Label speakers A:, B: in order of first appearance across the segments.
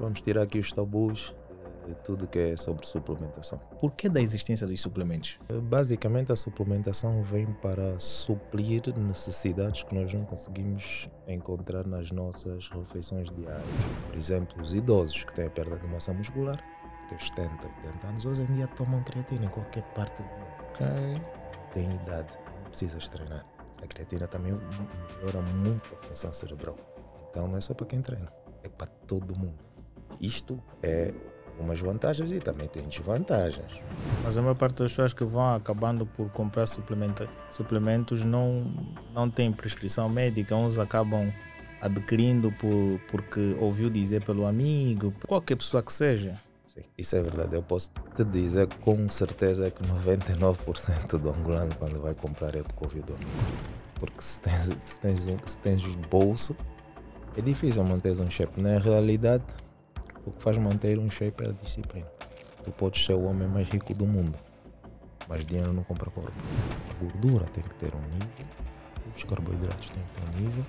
A: Vamos tirar aqui os tabus de tudo que é sobre suplementação.
B: Por que da existência dos suplementos?
A: Basicamente, a suplementação vem para suprir necessidades que nós não conseguimos encontrar nas nossas refeições diárias. Por exemplo, os idosos que têm a perda de massa muscular, que têm 70, 80 anos, hoje em dia tomam creatina em qualquer parte do mundo.
B: Ok.
A: Tem idade, não precisas treinar. A creatina também melhora muito a função cerebral. Então não é só para quem treina, é para todo mundo. Isto é umas vantagens e também tem desvantagens.
B: Mas a maior parte das pessoas que vão acabando por comprar suplementa- suplementos não, não tem prescrição médica, uns acabam adquirindo por, porque ouviu dizer pelo amigo, qualquer pessoa que seja.
A: Sim, isso é verdade. Eu posso te dizer com certeza que 99% do angolano quando vai comprar é porque ouviu do. Porque se tens, se tens, um, se tens bolso, é difícil manter um shape. Na realidade, o que faz manter um shape é a disciplina. Tu podes ser o homem mais rico do mundo, mas dinheiro não compra corpo. A gordura tem que ter um nível, os carboidratos têm que ter um nível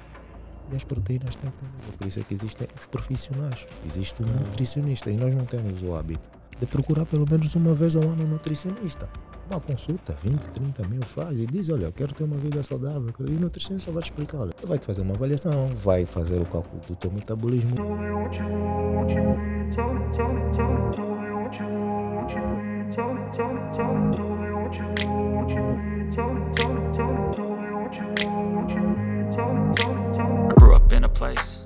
A: e as proteínas têm que ter um nível. Por isso é que existem os profissionais. Existe um nutricionista e nós não temos o hábito de procurar pelo menos uma vez ao ano um nutricionista. Uma consulta, 20, 30 mil faz e diz, olha, eu quero ter uma vida saudável. E o nutricionista vai te explicar, olha, vai te fazer uma avaliação, vai fazer o cálculo do teu metabolismo.
C: I grew up in a place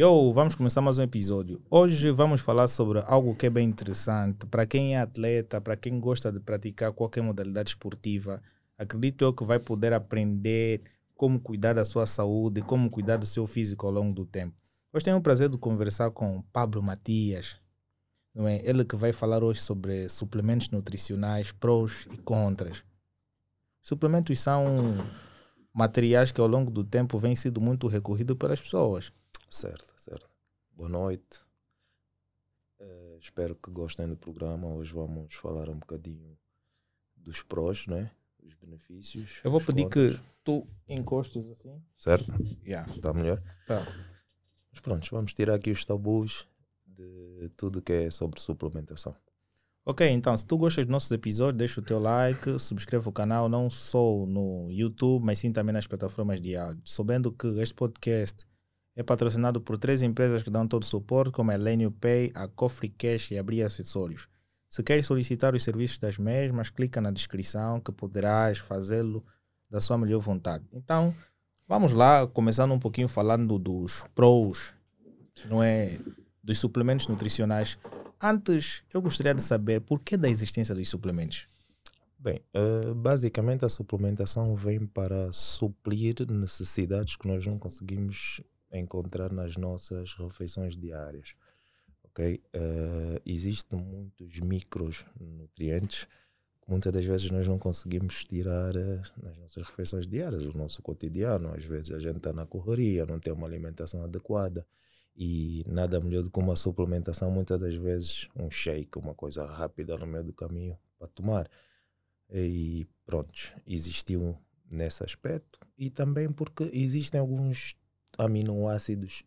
B: Yo, vamos começar mais um episódio. Hoje vamos falar sobre algo que é bem interessante para quem é atleta, para quem gosta de praticar qualquer modalidade esportiva. Acredito eu que vai poder aprender como cuidar da sua saúde, como cuidar do seu físico ao longo do tempo. Hoje tenho o prazer de conversar com Pablo Matias, não é? Ele que vai falar hoje sobre suplementos nutricionais, prós e contras. Suplementos são materiais que ao longo do tempo vêm sido muito recorridos pelas pessoas.
A: Certo. Boa noite. Eh, espero que gostem do programa. Hoje vamos falar um bocadinho dos prós, né? Os benefícios.
B: Eu vou pedir que tu encostes assim.
A: Certo?
B: Yeah.
A: Está melhor?
B: Tá.
A: Mas pronto, vamos tirar aqui os tabus de tudo que é sobre suplementação.
B: Ok, então, se tu gostas dos nossos episódios, deixa o teu like, subscreva o canal, não só no YouTube, mas sim também nas plataformas de áudio. Sabendo que este podcast é patrocinado por três empresas que dão todo o suporte, como a Lenio Pay, a Cofre Cash e a Bria Acessórios. Se queres solicitar os serviços das mesmas, clica na descrição que poderás fazê-lo da sua melhor vontade. Então, vamos lá, começando um pouquinho falando dos prós, não é? Dos suplementos nutricionais. Antes, eu gostaria de saber por que da existência dos suplementos.
A: Bem, eh, basicamente a suplementação vem para suprir necessidades que nós não conseguimos encontrar nas nossas refeições diárias. Ok? Eh, existem muitos micronutrientes que muitas das vezes nós não conseguimos tirar eh, nas nossas refeições diárias, o nosso cotidiano. Às vezes a gente está na correria, não tem uma alimentação adequada e nada melhor do que uma suplementação, muitas das vezes um shake, uma coisa rápida no meio do caminho para tomar. E pronto, existiu nesse aspecto e também porque existem alguns aminoácidos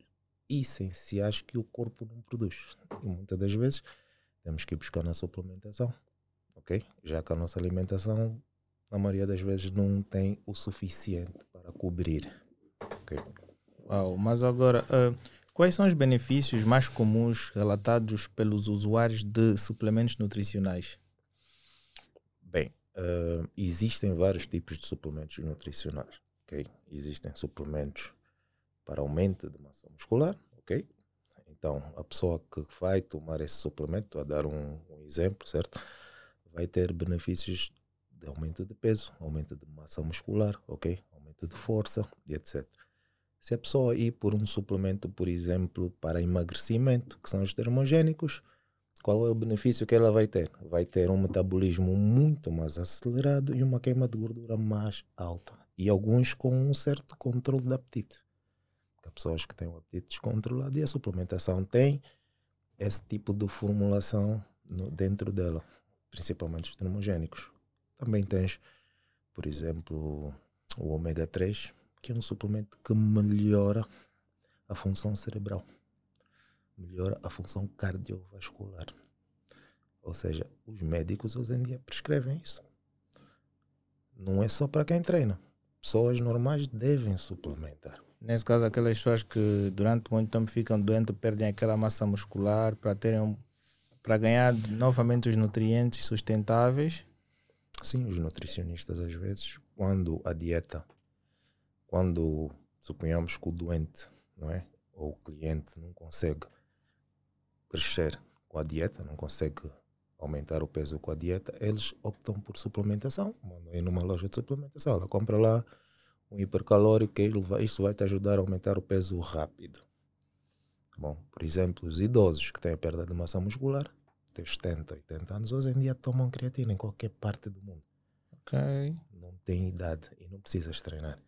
A: essenciais que o corpo não produz. E muitas das vezes temos que buscar na suplementação, ok? Já que a nossa alimentação, na maioria das vezes, não tem o suficiente para cobrir. ok?
B: Uau, mas agora, ah, quais são os benefícios mais comuns relatados pelos usuários de suplementos nutricionais?
A: Bem, eh, existem vários tipos de suplementos nutricionais, ok? Existem suplementos para aumento de massa muscular, ok? Então, a pessoa que vai tomar esse suplemento, a dar um, um exemplo, certo? Vai ter benefícios de aumento de peso, aumento de massa muscular, ok? Aumento de força e etc. Se a pessoa ir por um suplemento, por exemplo, para emagrecimento, que são os termogênicos, qual é o benefício que ela vai ter? Vai ter um metabolismo muito mais acelerado e uma queima de gordura mais alta. E alguns com um certo controle de apetite. Pessoas que têm o apetite descontrolado e a suplementação tem esse tipo de formulação no- dentro dela, principalmente os termogênicos. Também tens, por exemplo, o ômega 3, que é um suplemento que melhora a função cerebral melhora a função cardiovascular. Ou seja, os médicos hoje em dia prescrevem isso. Não é só para quem treina. Pessoas normais devem suplementar.
B: Nesse caso, aquelas pessoas que durante muito tempo ficam doentes, perdem aquela massa muscular para terem para ganhar novamente os nutrientes sustentáveis.
A: Sim, os nutricionistas às vezes, quando a dieta, quando suponhamos que o doente, não é? Ou o cliente não consegue crescer com a dieta, não consegue aumentar o peso com a dieta, eles optam por suplementação. Mandam ir numa loja de suplementação, ela compra lá um hipercalórico, vai- isso vai te ajudar a aumentar o peso rápido. Bom, por exemplo, os idosos que têm perda de massa muscular, têm 70, 80 anos, hoje em dia tomam creatina em qualquer parte do mundo.
B: Ok.
A: Não tem idade e não precisas treinar.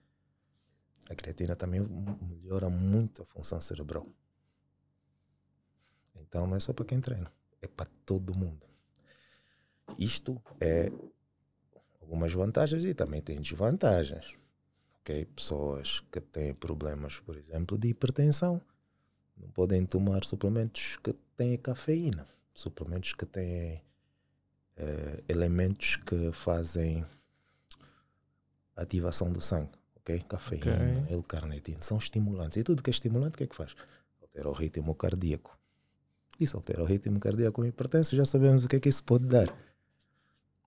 A: A creatina também melhora muito a função cerebral. Então não é só para quem treina, é para todo mundo. Isto é algumas vantagens e também tem desvantagens. Ok? Pessoas que têm problemas, por exemplo, de hipertensão, não podem tomar suplementos que têm cafeína, suplementos que têm eh, elementos que fazem ativação do sangue, ok? Cafeína,
B: Ok.
A: L-carnitina, são estimulantes. E tudo que é estimulante, o que é que faz? Altera o ritmo cardíaco. Isso altera o ritmo cardíaco com hipertensão, já sabemos o que é que isso pode dar.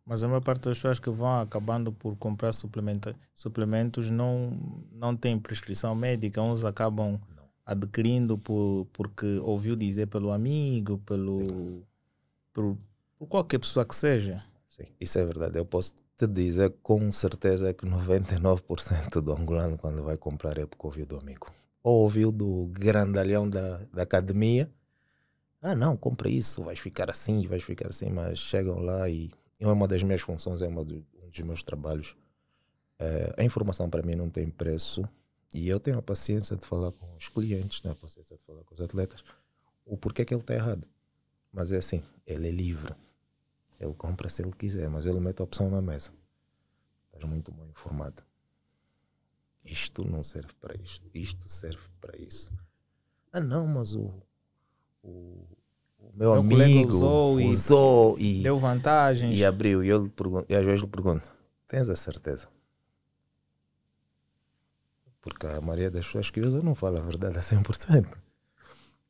B: Mas a maior parte das pessoas que vão acabando por comprar suplementa, suplementos não, não tem prescrição médica, uns acabam
A: Não.
B: adquirindo por, porque ouviu dizer pelo amigo, pelo por, por qualquer pessoa que seja.
A: Sim, isso é verdade. Eu posso te dizer com certeza que 99% do angolano, quando vai comprar, é porque ouviu do amigo. Ou ouviu do grandalhão da, da academia. Ah, não, compra isso, vais ficar assim, vais ficar assim. Mas chegam lá e é uma das minhas funções, é uma do- um dos meus trabalhos. Eh, a informação para mim não tem preço e eu tenho a paciência de falar com os clientes, tenho a paciência de falar com os atletas o porquê que ele está errado. Mas é assim, ele é livre. Ele compra se ele quiser, mas ele mete a opção na mesa. Estás muito bem informado. Isto não serve para isto. Isto serve para isso. Ah, não, mas o, o meu,
B: Meu
A: amigo
B: usou e-
A: usou e,
B: Deu vantagens.
A: e abriu. E, eu lhe pergunto, e às vezes lhe pergunto: Tens a certeza? Porque a maioria das pessoas que usam não fala a verdade a 100%.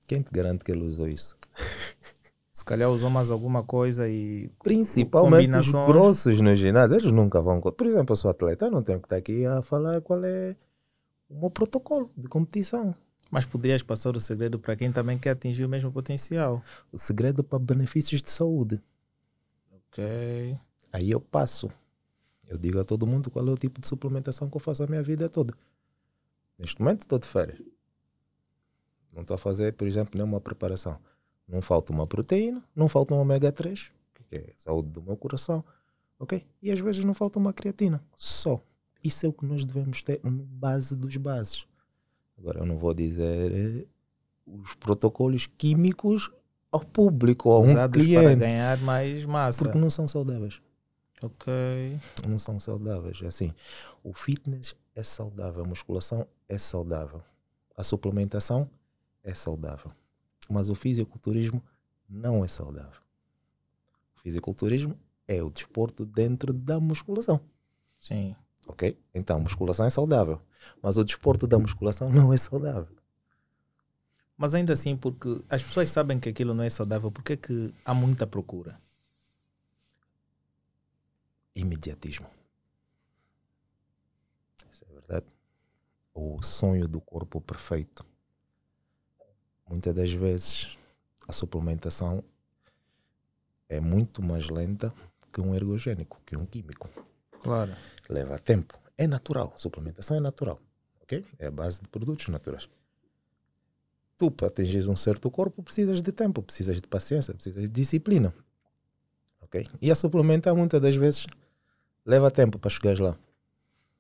A: Quem te garante que ele usou isso?
B: Se calhar usou mais alguma coisa e
A: Principalmente os grossos no ginásio, eles nunca vão. Por exemplo, eu sou atleta, eu não tenho que estar aqui a falar qual é o meu protocolo de competição.
B: Mas poderias passar o segredo para quem também quer atingir o mesmo potencial.
A: O segredo para benefícios de saúde.
B: Ok.
A: Aí eu passo. Eu digo a todo mundo qual é o tipo de suplementação que eu faço a minha vida toda. Neste momento estou de férias. Não estou a fazer, por exemplo, nenhuma preparação. Não falta uma proteína, não falta um ômega 3, que é a saúde do meu coração, ok? E às vezes não falta uma creatina, só. Isso é o que nós devemos ter no base dos bases. Agora eu não vou dizer eh, os protocolos químicos ao público, a um
B: Usados para
A: cliente,
B: ganhar mais massa.
A: porque não são saudáveis
B: Ok.
A: não são saudáveis. É Assim, o fitness é saudável, a musculação é saudável, a suplementação é saudável, mas o fisiculturismo não é saudável. O fisiculturismo é o desporto dentro da musculação,
B: Sim.
A: ok? Então, musculação é saudável, mas o desporto da musculação não é saudável.
B: Mas ainda assim, porque as pessoas sabem que aquilo não é saudável, por que que há muita procura?
A: Imediatismo. Isso é verdade. O sonho do corpo perfeito. Muitas das vezes a suplementação é muito mais lenta que um ergogênico, que um químico.
B: Claro.
A: Leva tempo. É natural. Suplementação é natural. Ok? É a base de produtos naturais. Tu, para atingir um certo corpo, precisas de tempo, precisas de paciência, precisas de disciplina. Ok? E a suplementar, muitas das vezes, leva tempo para chegar lá.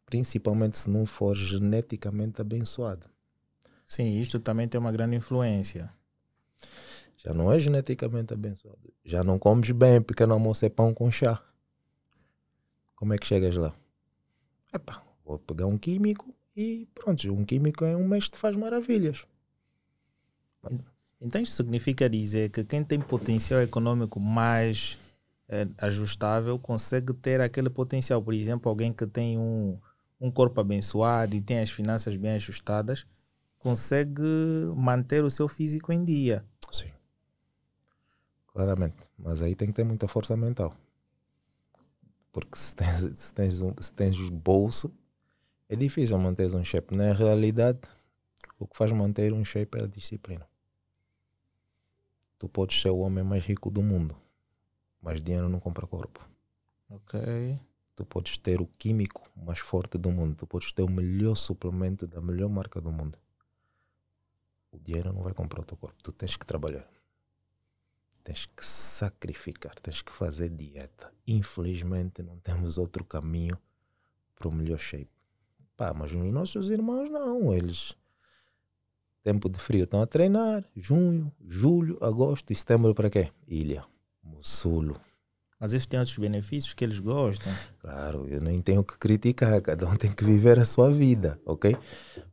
A: Principalmente se não for geneticamente abençoado.
B: Sim, isto também tem uma grande influência.
A: Já não é geneticamente abençoado. Já não comes bem, pequeno almoço é pão com chá. Como é que chegas lá? Epá, vou pegar um químico e pronto, um químico em um mês te faz maravilhas.
B: Então isso significa dizer que quem tem potencial econômico mais eh, ajustável consegue ter aquele potencial. Por exemplo, alguém que tem um, um corpo abençoado e tem as finanças bem ajustadas, consegue manter o seu físico em dia.
A: Sim. Claramente. Mas aí tem que ter muita força mental. Porque se tens, se tens, um, se tens bolso, é difícil manter um shape. Na realidade, o que faz manter um shape é a disciplina. Tu podes ser o homem mais rico do mundo, mas dinheiro não compra corpo.
B: Ok.
A: Tu podes ter o químico mais forte do mundo, tu podes ter o melhor suplemento da melhor marca do mundo. O dinheiro não vai comprar o teu corpo, tu tens que trabalhar. Tens que sacrificar, tens que fazer dieta. Infelizmente não temos outro caminho para o melhor shape. Pá, mas os nossos irmãos não, eles tempo de frio estão a treinar, junho, julho, agosto e setembro para quê? Ilha, Mussulo.
B: Mas isso tem outros benefícios que eles gostam.
A: Claro, eu nem tenho que criticar, cada um tem que viver a sua vida, ok?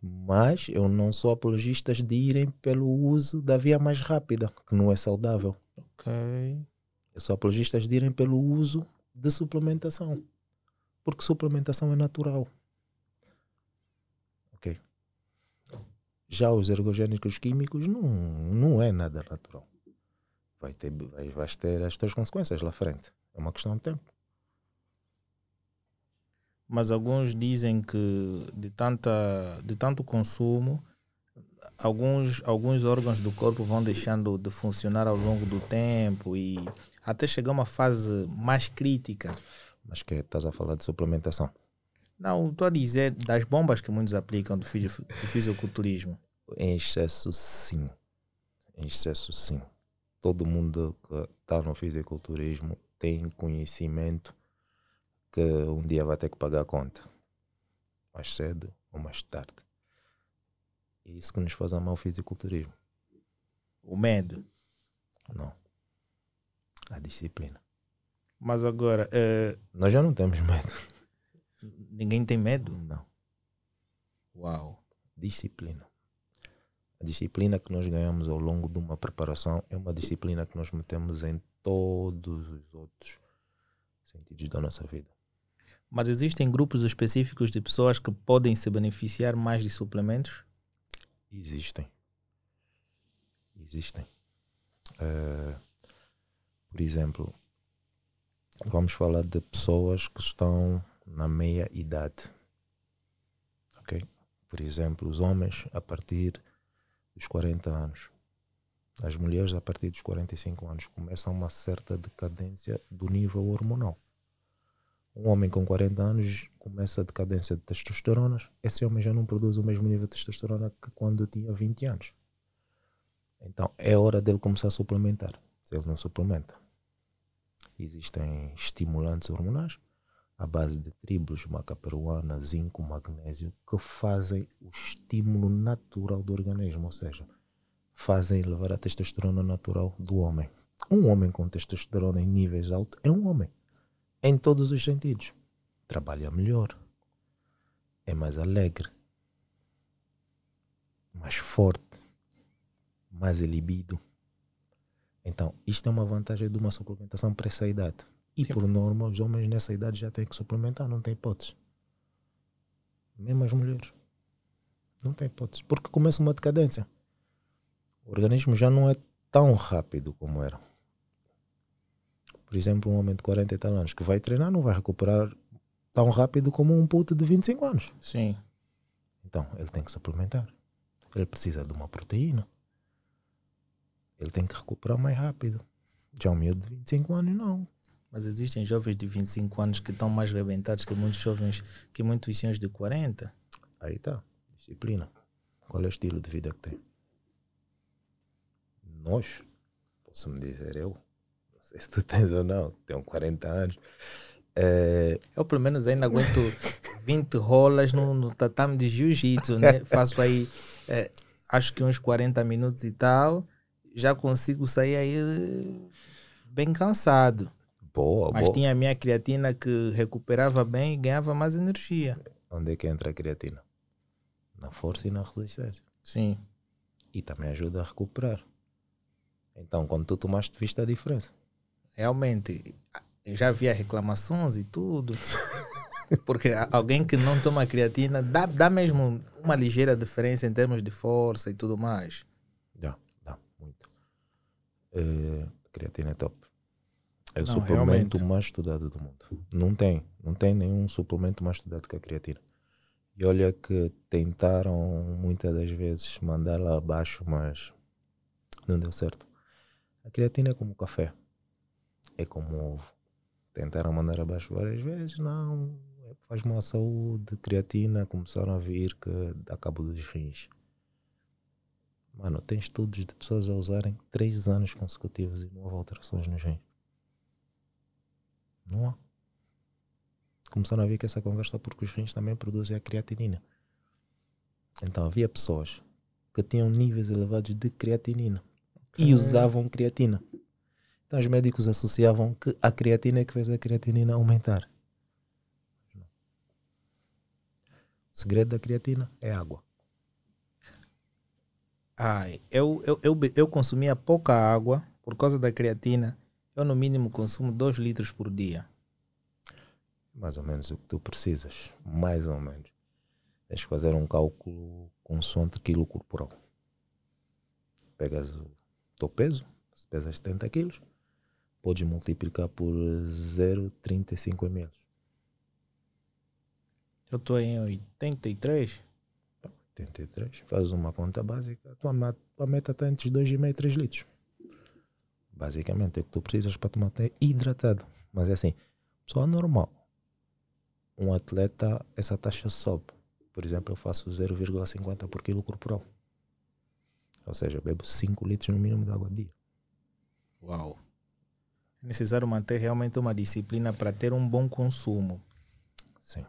A: Mas eu não sou apologista de irem pelo uso da via mais rápida, que não é saudável.
B: Ok.
A: Eu sou apologista de irem pelo uso de suplementação. Porque suplementação é natural. Ok? Já os ergogénicos químicos não, não é nada natural. Vai ter, vai, vais ter as tuas consequências lá frente. É uma questão de tempo.
B: Mas alguns dizem que de, tanta, de tanto consumo, alguns, alguns órgãos do corpo vão deixando de funcionar ao longo do tempo e até chegar a uma fase mais crítica.
A: Mas que estás a falar de suplementação.
B: Não, estou a dizer das bombas que muitos aplicam do, fisio, do fisiculturismo.
A: Em excesso, sim. Em excesso, sim. Todo mundo que está no fisiculturismo tem conhecimento que um dia vai ter que pagar a conta. Mais cedo ou mais tarde. É isso que nos faz amar o fisiculturismo.
B: O medo.
A: Não. A disciplina.
B: Mas agora, eh,
A: Nós já não temos medo.
B: ninguém tem medo?
A: Não.
B: Uau.
A: Disciplina. A disciplina que nós ganhamos ao longo de uma preparação é uma disciplina que nós metemos em todos os outros sentidos da nossa vida.
B: Mas existem grupos específicos de pessoas que podem se beneficiar mais de suplementos?
A: Existem. Existem. Eh, por exemplo, vamos falar de pessoas que estão na meia idade. Ok? Por exemplo, os homens a partir dos 40 anos. As mulheres a partir dos 45 anos começam uma certa decadência do nível hormonal. Um homem com 40 anos começa a decadência de testosterona, esse homem já não produz o mesmo nível de testosterona que quando tinha 20 anos. Então é hora dele começar a suplementar. Se ele não suplementa, existem estimulantes hormonais à base de tribos, maca peruana, zinco, magnésio, que fazem o estímulo natural do organismo, ou seja, fazem elevar a testosterona natural do homem. Um homem com testosterona em níveis altos é um homem, em todos os sentidos. Trabalha melhor, é mais alegre, mais forte, mais libido. Então, isto é uma vantagem de uma suplementação para essa idade. E
B: Sim.
A: por norma, os homens nessa idade já têm que suplementar, não tem hipótese. Mesmo as mulheres. Não tem hipótese. Porque começa uma decadência. O organismo já não é tão rápido como era. Por exemplo, um homem de 40 e tal anos que vai treinar não vai recuperar tão rápido como um puto de 25 anos.
B: Sim.
A: Então, ele tem que suplementar. Ele precisa de uma proteína. Ele tem que recuperar mais rápido. Já um miúdo de 25 anos, não.
B: Mas existem jovens de 25 anos que estão mais rebentados que muitos jovens, que muitos senhores de 40.
A: Aí tá. Disciplina. Qual é o estilo de vida que tem? Nós, posso me dizer eu, sei se tu tens ou não, tenho 40 anos. É,
B: Eu, pelo menos, ainda aguento 20 rolas no, no tatame de jiu-jitsu, né? Faço aí, eh, acho que uns 40 minutos e tal. Já consigo sair aí eh, bem cansado.
A: boa,
B: Mas
A: boa.
B: tinha a minha creatina que recuperava bem e ganhava mais energia.
A: Onde é que entra a creatina? Na força e na resistência.
B: Sim.
A: E também ajuda a recuperar. Então, quando tu tomaste, viste a diferença.
B: Realmente, já havia reclamações e tudo. Porque alguém que não toma creatina dá, dá mesmo uma ligeira diferença em termos de força e tudo mais.
A: Dá, dá, muito. Eh, creatina é top. É o
B: Não,
A: suplemento
B: realmente.
A: mais estudado do mundo. Não tem, não tem nenhum suplemento mais estudado que a creatina. E olha que tentaram muitas das vezes mandá-la abaixo, mas não deu certo. A creatina é como o café, é como o ovo. Tentaram mandar abaixo várias vezes, não, é, faz mal à saúde, creatina, começaram a vir que dá cabo dos rins. Mano, tem estudos de pessoas a usarem três anos consecutivos e não houve alterações nos rins. Não há. Começaram a ver que essa conversa porque os rins também produzem a creatinina. Então havia pessoas que tinham níveis elevados de creatinina e usavam creatina. Então os médicos associavam que a creatina é que fez a creatinina aumentar. O segredo da creatina é água.
B: Ai, eu, eu, eu, eu consumia pouca água por causa da creatina. Eu, no mínimo, consumo 2 litros por dia.
A: mais ou menos o que tu precisas, mais ou menos. Tens que fazer um cálculo consoante quilo corporal. Pegas o teu peso, se pesas 70 quilos, podes multiplicar por 0,35 ml.
B: Eu estou em 83.
A: 83. Fazes uma conta básica, a tua, tua meta está entre 2,5 e 3 litros. Basicamente é o que tu precisas para te manter hidratado. Mas é assim, pessoa normal, um atleta, essa taxa sobe. Por exemplo, eu faço 0,50 por quilo corporal. Ou seja, eu bebo 5 litros no mínimo de água a dia.
B: Uau. É necessário manter realmente uma disciplina para ter um bom consumo.
A: Sim.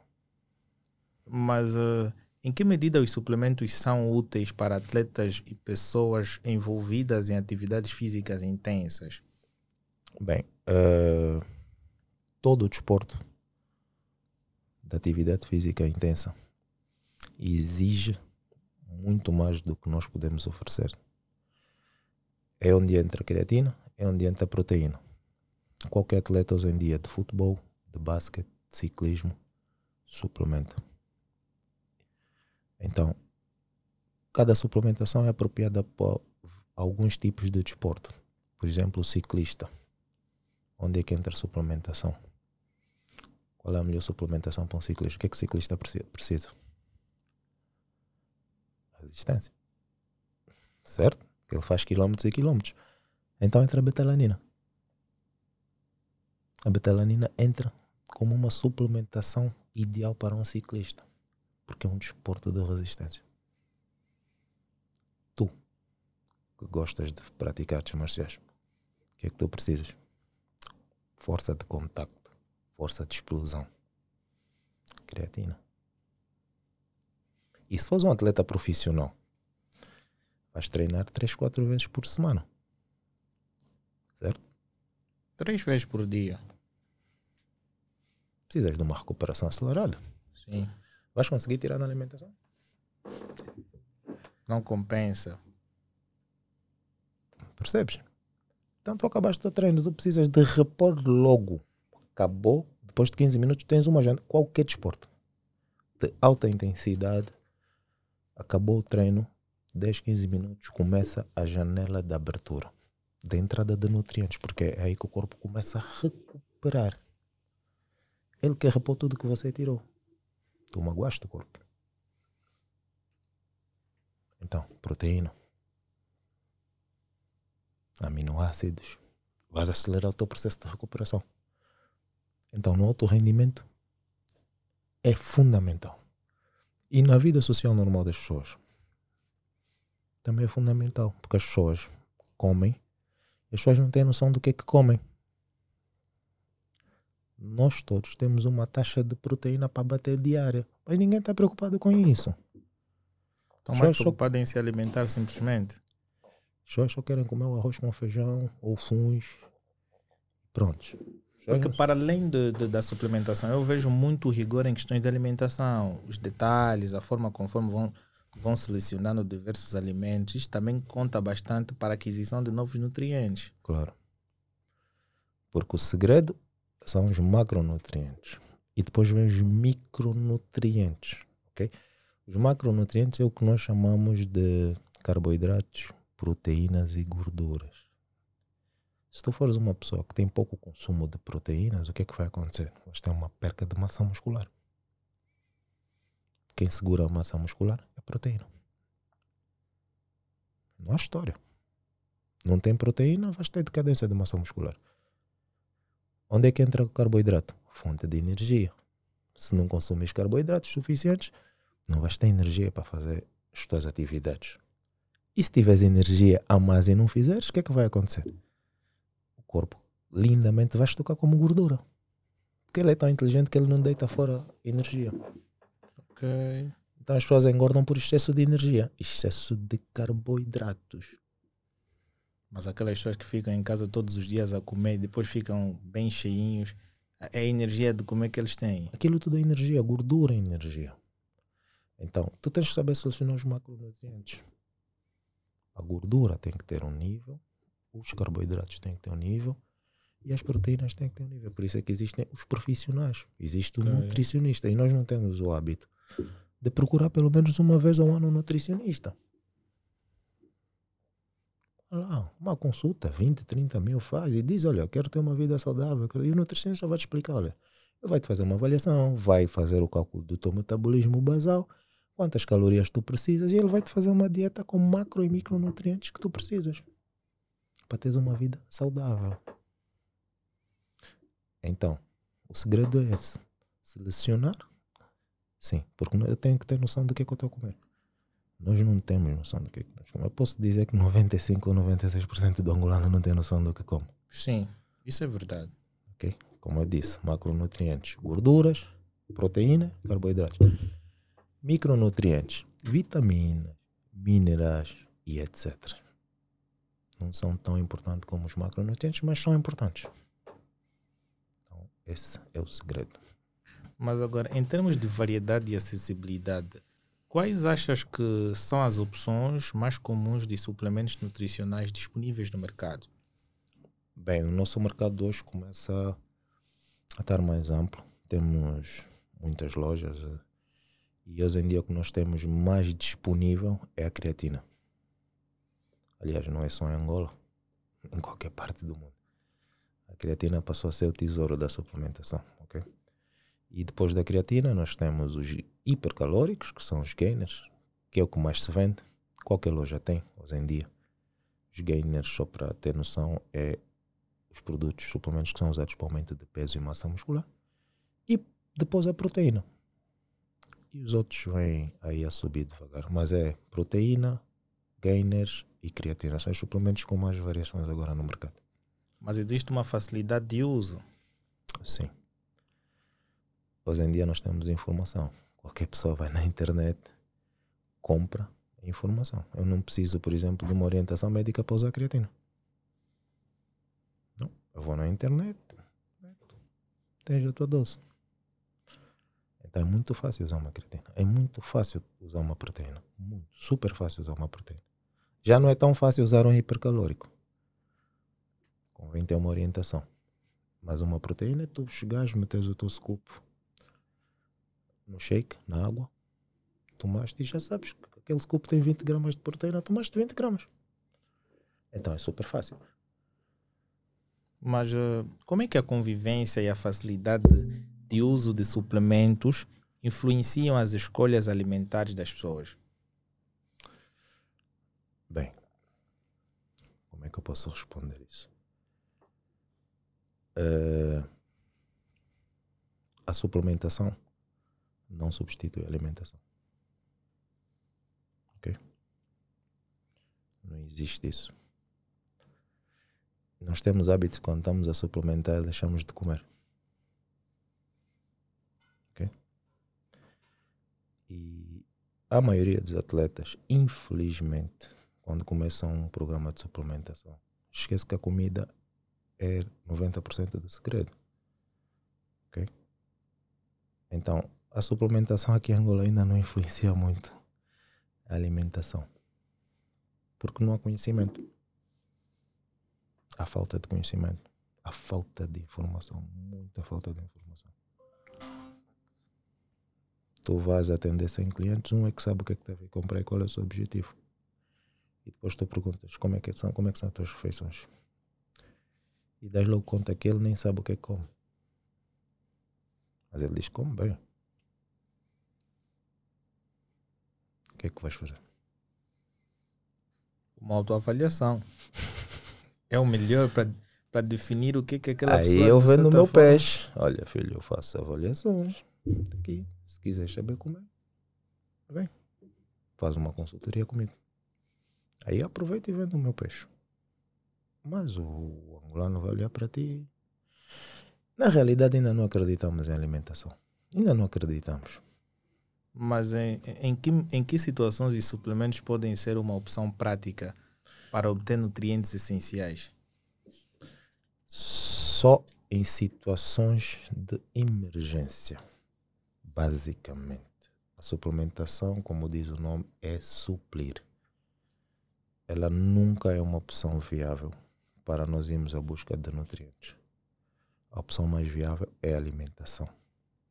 B: Mas eh, em que medida os suplementos são úteis para atletas e pessoas envolvidas em atividades físicas intensas?
A: Bem, eh, todo o desporto de atividade física intensa exige muito mais do que nós podemos oferecer. É onde entra a creatina, é onde entra a proteína. Qualquer atleta hoje em dia de futebol, de basquete, de ciclismo, suplementa. Então, cada suplementação é apropriada para alguns tipos de desporto. Por exemplo, o ciclista. Onde é que entra a suplementação? Qual é a melhor suplementação para um ciclista? O que é que o ciclista preci- precisa? Resistência. Certo? Ele faz quilómetros e quilómetros. Então entra a betalanina. A betalanina entra como uma suplementação ideal para um ciclista. Porque é um desporto de resistência. Tu, que gostas de praticar artes marciais, o que é que tu precisas? Força de contacto, força de explosão, creatina. E se fores um atleta profissional, vais treinar 3, 4 vezes por semana. Certo?
B: Três vezes por dia.
A: Precisas de uma recuperação acelerada.
B: Sim.
A: Vais conseguir tirar na alimentação?
B: Não compensa.
A: Percebes? Então tu acabaste o teu treino, tu precisas de repor logo. Acabou, depois de 15 minutos tens uma janela, qualquer desporto. De alta intensidade, acabou o treino, 10, 15 minutos, começa a janela de abertura. De entrada de nutrientes, porque é aí que o corpo começa a recuperar. Ele quer repor tudo que você tirou. Tu magoaste o corpo. Então, proteína aminoácidos, vais acelerar o teu processo de recuperação. Então, no alto rendimento é fundamental. E na vida social normal das pessoas também é fundamental, porque as pessoas comem as pessoas não têm noção do que é que comem. Nós todos temos uma taxa de proteína para bater diária, mas ninguém está preocupado com isso.
B: Estão
A: Só-
B: mais
A: só-
B: preocupados em se alimentar simplesmente.
A: As pessoas só querem comer o arroz com feijão ou funs. Pessoas
B: Porque para além de, de- da suplementação, eu vejo muito rigor em questões de alimentação. Os detalhes, a forma conforme vão, vão selecionando diversos alimentos. Isto também conta bastante para a aquisição de novos nutrientes.
A: Claro. Porque o segredo são os macronutrientes. E depois vem os micronutrientes. ok? Os macronutrientes é o que nós chamamos de carboidratos, proteínas e gorduras. Se tu fores uma pessoa que tem pouco consumo de proteínas, o que é que vai acontecer? Vais ter uma perca de massa muscular. Quem segura a massa muscular é a proteína. Não há história. Não tem proteína, vais ter decadência de massa muscular. Onde é que entra o carboidrato? Fonte de energia. Se não consumes carboidratos suficientes, não vais ter energia para fazer as tuas atividades. E se tiveres energia a mais e não fizeres, o que é que vai acontecer? O corpo lindamente vai tocar como gordura. Porque ele é tão inteligente que ele não deita fora energia.
B: Ok.
A: Então as pessoas engordam por excesso de energia, excesso de carboidratos.
B: Mas aquelas pessoas que ficam em casa todos os dias a comer e depois ficam bem cheinhos, é a energia de comer que eles têm.
A: Aquilo tudo é energia, gordura é energia. Então, tu tens que saber selecionar os macronutrientes. A gordura tem que ter um nível, os carboidratos têm que ter um nível e as proteínas têm que ter um nível. Por isso é que existem os profissionais. Existe o nutricionista e nós não temos o hábito de procurar pelo menos uma vez ao ano um nutricionista. Lá, uma consulta, 20, 30 mil faz e diz, olha, eu quero ter uma vida saudável. E o nutricionista vai te explicar, olha, vai te fazer uma avaliação, vai fazer o cálculo do teu metabolismo basal, quantas calorias tu precisas e ele vai te fazer uma dieta com macro e micronutrientes que tu precisas para teres uma vida saudável. Então, o segredo é esse. Selecionar? Sim, porque eu tenho que ter noção do que é que eu estou a comer. Nós não temos noção do que é que nós comemos. Eu posso dizer que 95 ou 96% do angolano não tem noção do que come.
B: Sim, isso é verdade.
A: ok? Como eu disse, macronutrientes, gorduras, proteína, carboidratos. Micronutrientes, vitaminas, minerais e etc. Não são tão importantes como os macronutrientes, mas são importantes. Então, esse é o segredo.
B: Mas agora, em termos de variedade e acessibilidade, quais achas que são as opções mais comuns de suplementos nutricionais disponíveis no mercado?
A: Bem, o nosso mercado hoje começa a estar mais amplo. Temos muitas lojas eh, e hoje em dia o que nós temos mais disponível é a creatina. Aliás, não é só em Angola, em qualquer parte do mundo. A creatina passou a ser o tesouro da suplementação, ok? E depois da creatina nós temos os hipercalóricos, que são os gainers, que é o que mais se vende. Qualquer loja tem hoje em dia. Os gainers, só para ter noção, é os produtos, suplementos que são usados para aumento de peso e massa muscular. E depois a proteína. E os outros vêm aí a subir devagar. Mas é proteína, gainers e creatina. São os suplementos com mais variações agora no mercado.
B: Mas existe uma facilidade de uso.
A: Sim. Hoje em dia nós temos informação. Qualquer pessoa vai na internet, compra informação. Eu não preciso, por exemplo, de uma orientação médica para usar creatina. Não. Eu vou na internet, tens a tua dose. Então é muito fácil usar uma creatina. É muito fácil usar uma proteína. Muito, super fácil usar uma proteína. Já não é tão fácil usar um hipercalórico. Convém ter uma orientação. Mas uma proteína é tu chegares, metes o teu scoop no shake, na água, tomaste e já sabes que aquele scoop tem 20 gramas de proteína, tomaste 20 gramas. Então é super fácil.
B: Mas eh, como é que a convivência e a facilidade de uso de suplementos influenciam as escolhas alimentares das pessoas?
A: Bem, como é que eu posso responder isso? Eh, a suplementação não substitui a alimentação. Ok? Não existe isso. Nós temos hábitos quando estamos a suplementar, deixamos de comer. Ok? E a maioria dos atletas, infelizmente, quando começam um programa de suplementação, esquece que a comida é 90% do segredo. Ok? Então, a suplementação aqui em Angola ainda não influencia muito a alimentação. Porque não há conhecimento. Há falta de conhecimento. Há falta de informação. Muita falta de informação. Tu vais atender 100 clientes, um é que sabe o que é que deve comprar e qual é o seu objetivo. E depois tu perguntas como é que são, como é que são as tuas refeições. E das logo conta que ele nem sabe o que é que come. Mas ele diz: come bem. Que é que vais fazer?
B: Uma autoavaliação. é o melhor para definir o que, que aquela
A: Aí
B: pessoa
A: eu
B: de
A: vendo o meu
B: forma-
A: peixe. Olha, filho, eu faço avaliações. Tá Aqui, se quiser saber comer, vem. Faz uma consultoria comigo. Aí aproveita e vende o meu peixe. Mas o angolano vai olhar para ti. Na realidade, ainda não acreditamos em alimentação. Ainda não acreditamos.
B: Mas em, em, que, em que situações os suplementos podem ser uma opção prática para obter nutrientes essenciais?
A: Só em situações de emergência. Basicamente. A suplementação, como diz o nome, é suplir. Ela nunca é uma opção viável para nós irmos à busca de nutrientes. A opção mais viável é a alimentação.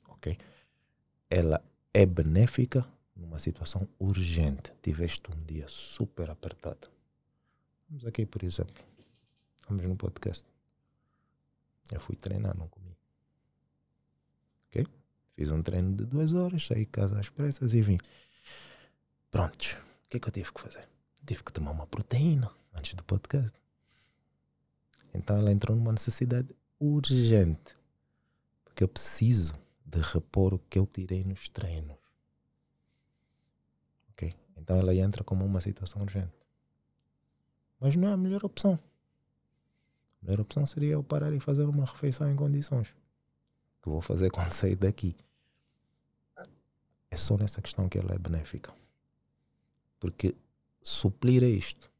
A: Ok? Ela é benéfica numa situação urgente. Tiveste um dia super apertado. Vamos aqui, por exemplo. Vamos no podcast. Eu fui treinar, não comi. Ok? Fiz um treino de duas horas, saí de casa às pressas e vim. Prontos. O que é que eu tive que fazer? Tive que tomar uma proteína antes do podcast. Então ela entrou numa necessidade urgente. Porque eu preciso de repor o que eu tirei nos treinos. Ok? Então ela entra como uma situação urgente. Mas não é a melhor opção. A melhor opção seria eu parar e fazer uma refeição em condições. Que vou fazer quando sair daqui. É só nessa questão que ela é benéfica. Porque suplir é isto.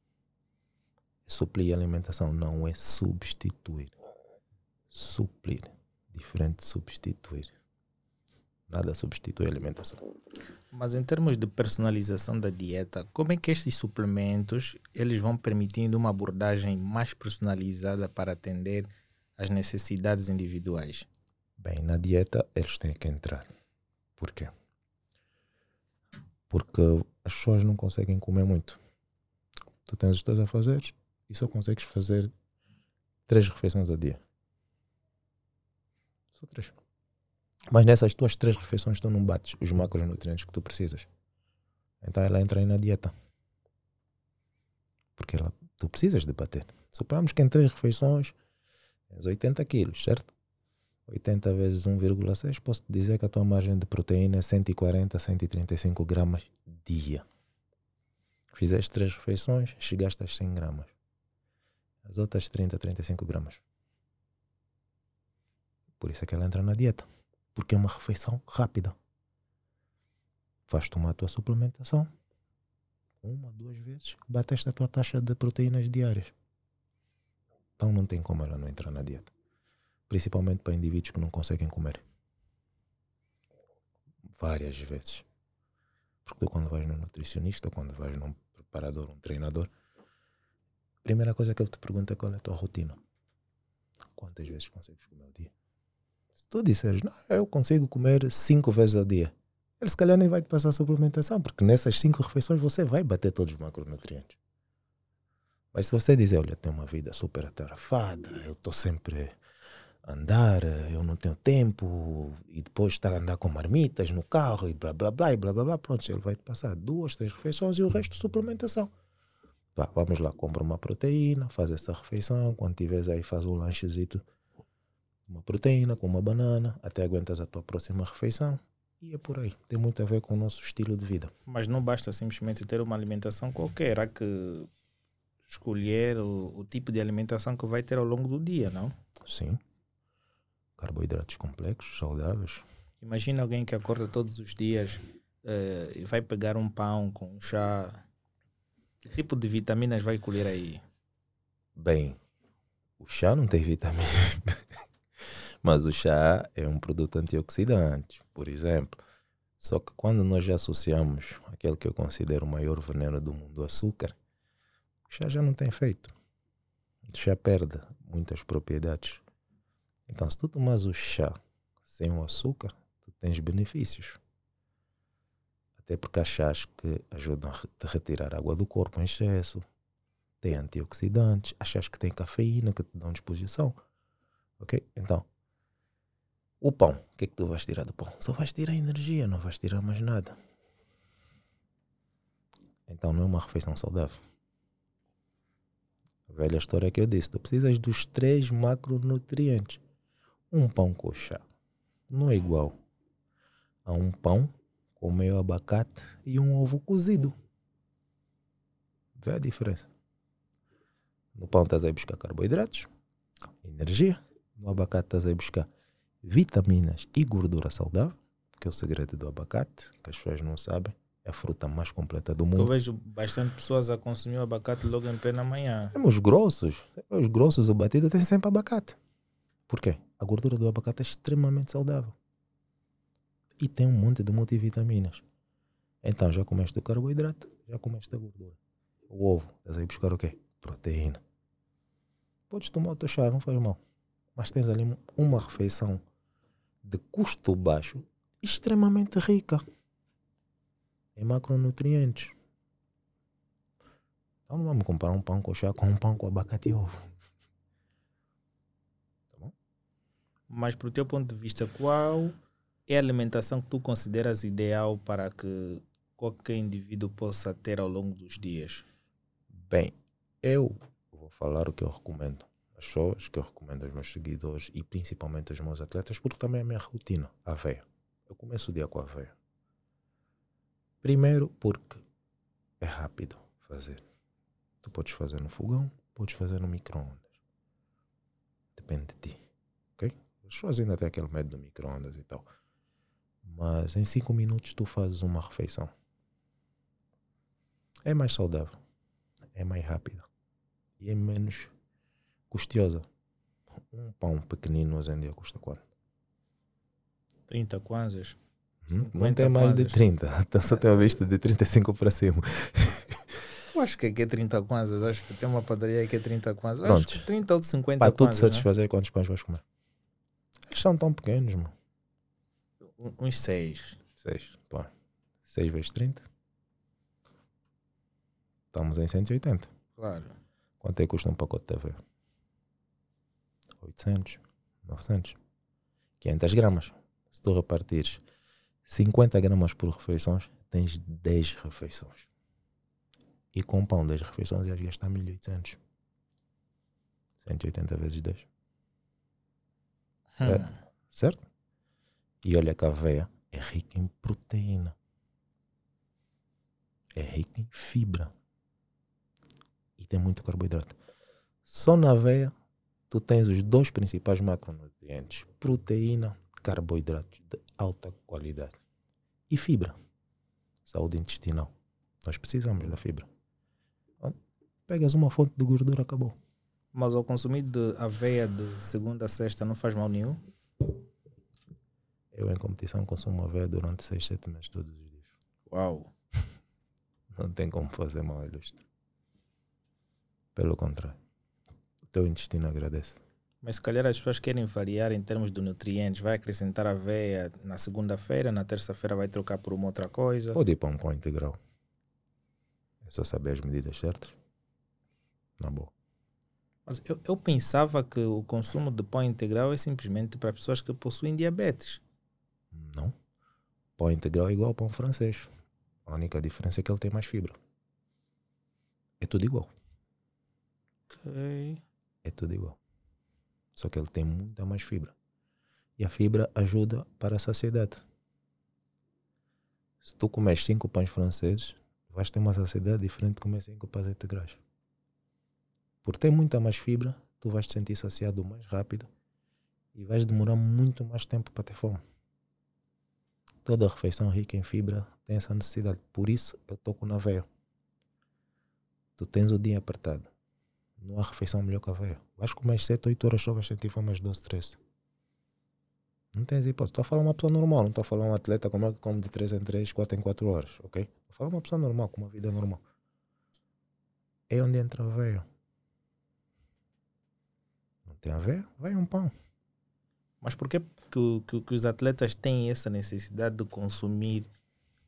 A: Suplir a alimentação, não é substituir. Suplir. Diferente de substituir. Nada substitui a alimentação.
B: Mas em termos de personalização da dieta, como é que estes suplementos eles vão permitindo uma abordagem mais personalizada para atender às necessidades individuais?
A: Bem, na dieta eles têm que entrar. Por quê? Porque as pessoas não conseguem comer muito. Tu tens os teus afazeres e só consegues fazer três refeições ao dia. Só três. Mas nessas tuas três refeições tu não bates os macronutrientes que tu precisas. Então ela entra aí na dieta. Porque ela, tu precisas de bater. Suponhamos que em três refeições tens 80 quilos, certo? 80 vezes 1,6, posso te dizer que a tua margem de proteína é 140 a 135 gramas dia. Fizeste três refeições, chegaste às 100 gramas. As outras 30 a 35 gramas. Por isso é que ela entra na dieta. Porque é uma refeição rápida. Vais tomar a tua suplementação. Uma, duas vezes, bateste a tua taxa de proteínas diárias. Então não tem como ela não entrar na dieta principalmente para indivíduos que não conseguem comer. Várias vezes. Porque tu, quando vais no nutricionista, quando vais num preparador, um treinador, a primeira coisa que ele te pergunta é qual é a tua rotina. Quantas vezes consegues comer ao dia? Se tu disseres, não, eu consigo comer cinco vezes ao dia, ele se calhar nem vai te passar a suplementação, porque nessas cinco refeições você vai bater todos os macronutrientes. Mas se você dizer, olha, tenho uma vida super atarefada, eu estou sempre andar, eu não tenho tempo, e depois estar a andar com marmitas no carro e blá blá blá e blá blá blá, pronto, ele vai te passar duas, três refeições e o resto suplementação. Vamos lá, compra uma proteína, faz essa refeição, quando tiveres aí faz um lanchezito, uma proteína com uma banana, até aguentas a tua próxima refeição e é por aí. Tem muito a ver com o nosso estilo de vida.
B: Mas não basta simplesmente ter uma alimentação qualquer, há que escolher o, o tipo de alimentação que vai ter ao longo do dia, não?
A: Sim. Carboidratos complexos, saudáveis.
B: Imagina alguém que acorda todos os dias eh, e vai pegar um pão com um chá. Que tipo de vitaminas vai colher aí?
A: Bem, o chá não tem vitamina. Mas o chá é um produto antioxidante, por exemplo. Só que quando nós já associamos aquele que eu considero o maior veneno do mundo, o açúcar, o chá já não tem efeito. O chá perde muitas propriedades. Então, se tu tomas o chá sem o açúcar, tu tens benefícios. Até porque há chás que ajudam a re- a retirar água do corpo em excesso, tem antioxidantes, há chás que têm cafeína que te dão disposição. Ok? Então, o pão, o que é que tu vais tirar do pão? Só vais tirar energia, não vais tirar mais nada. Então não é uma refeição saudável. A velha história que eu disse, tu precisas dos três macronutrientes. Um pão com chá não é igual a um pão com meio abacate e um ovo cozido. Vê a diferença. No pão estás a ir buscar carboidratos, energia. No abacate estás a ir buscar vitaminas e gordura saudável, que é o segredo do abacate, que as pessoas não sabem. É a fruta mais completa do
B: Eu
A: mundo.
B: vejo bastante pessoas a consumir o abacate logo em pé na manhã.
A: Mesmo os grossos, os grossos, o batido tem sempre abacate. Por quê? A gordura do abacate é extremamente saudável. E tem um monte de multivitaminas. Então já comeste o carboidrato, já comeste a gordura. O ovo, estás aí buscar o quê? Proteína. Podes tomar o teu chá, não faz mal. Mas tens ali uma refeição de custo baixo, extremamente rica em macronutrientes. Então não vamos comparar um pão com chá com um pão com abacate e ovo.
B: Mas, pro teu ponto de vista, qual é a alimentação que tu consideras ideal para que qualquer indivíduo possa ter ao longo dos dias?
A: Bem, eu vou falar o que eu recomendo às pessoas, que eu recomendo aos meus seguidores e principalmente aos meus atletas, porque também é a minha rotina, a aveia. Eu começo o dia com a aveia. Primeiro porque é rápido fazer. Tu podes fazer no fogão, podes fazer no micro-ondas. Depende de ti. Ok? As pessoas ainda têm aquele medo do micro-ondas e tal. Mas em 5 minutos tu fazes uma refeição. É mais saudável é mais rápida e é menos custosa. Um pão pequenino hoje em dia custa quanto?
B: 30 kwanzas?
A: Hum? Não
B: 50
A: tem mais de
B: kwanzas.
A: 30, então só tem a vista de 35 para cima.
B: Eu acho que aqui é 30 kwanzas. Acho que tem uma padaria que é 30 kwanzas. Acho que 30 ou 50
A: Para tudo
B: né?
A: satisfazer, quantos pães vais comer? Eles são tão pequenos, mano.
B: Uns 6.
A: 6, pá. 6 vezes 30. Estamos em 180.
B: Claro.
A: Quanto é que custa um pacote de aveia? 800, 900, 500 gramas. Se tu repartires 50 gramas por refeições, tens 10 refeições. E com pão 10 refeições ias gastar 1800. 180 vezes 10. É.
B: Hum.
A: Certo? E olha que a aveia é rica em proteína. É rica em fibra. E tem muito carboidrato. Só na aveia tu tens os dois principais macronutrientes: proteína, carboidratos de alta qualidade e fibra. Saúde intestinal. Nós precisamos da fibra. Pegas uma fonte de gordura, acabou.
B: Mas ao consumir de aveia de segunda a sexta não faz mal nenhum?
A: Eu em competição consumo aveia durante 6, 7 meses todos os dias.
B: Uau.
A: Não tem como fazer mal ilustre. Pelo contrário. O teu intestino agradece.
B: Mas se calhar as pessoas querem variar em termos de nutrientes. Vai acrescentar aveia na segunda-feira, na terça-feira vai trocar por uma outra coisa.
A: Pode ir para um pão integral. É só saber as medidas certas. Na boa.
B: Mas eu, eu pensava que o consumo de pão integral é simplesmente para pessoas que possuem diabetes.
A: Não. Pão integral é igual ao pão francês. A única diferença é que ele tem mais fibra. É tudo igual.
B: Ok.
A: É tudo igual. Só que ele tem muita mais fibra. E a fibra ajuda para a saciedade. Se tu comes cinco pães franceses, vais ter uma saciedade diferente de comer cinco pães integrais. Por ter muita mais fibra, tu vais te sentir saciado mais rápido e vais demorar muito mais tempo para ter fome. Toda refeição rica em fibra tem essa necessidade. Por isso eu toco na veia. Tu tens o dia apertado. Não há refeição melhor que a aveia. Vais comer 7, 8 horas só vais sentir fome às 12, 13. Não tens hipótese. Estou a falar uma pessoa normal, não estou a falar um atleta como é que come de 3 em 3, 4 em 4 horas, ok? Estou a falar uma pessoa normal, com uma vida normal. É onde entra a veia. Não tem a veia? Vai um pão.
B: Mas por que, que, que, os atletas têm essa necessidade de consumir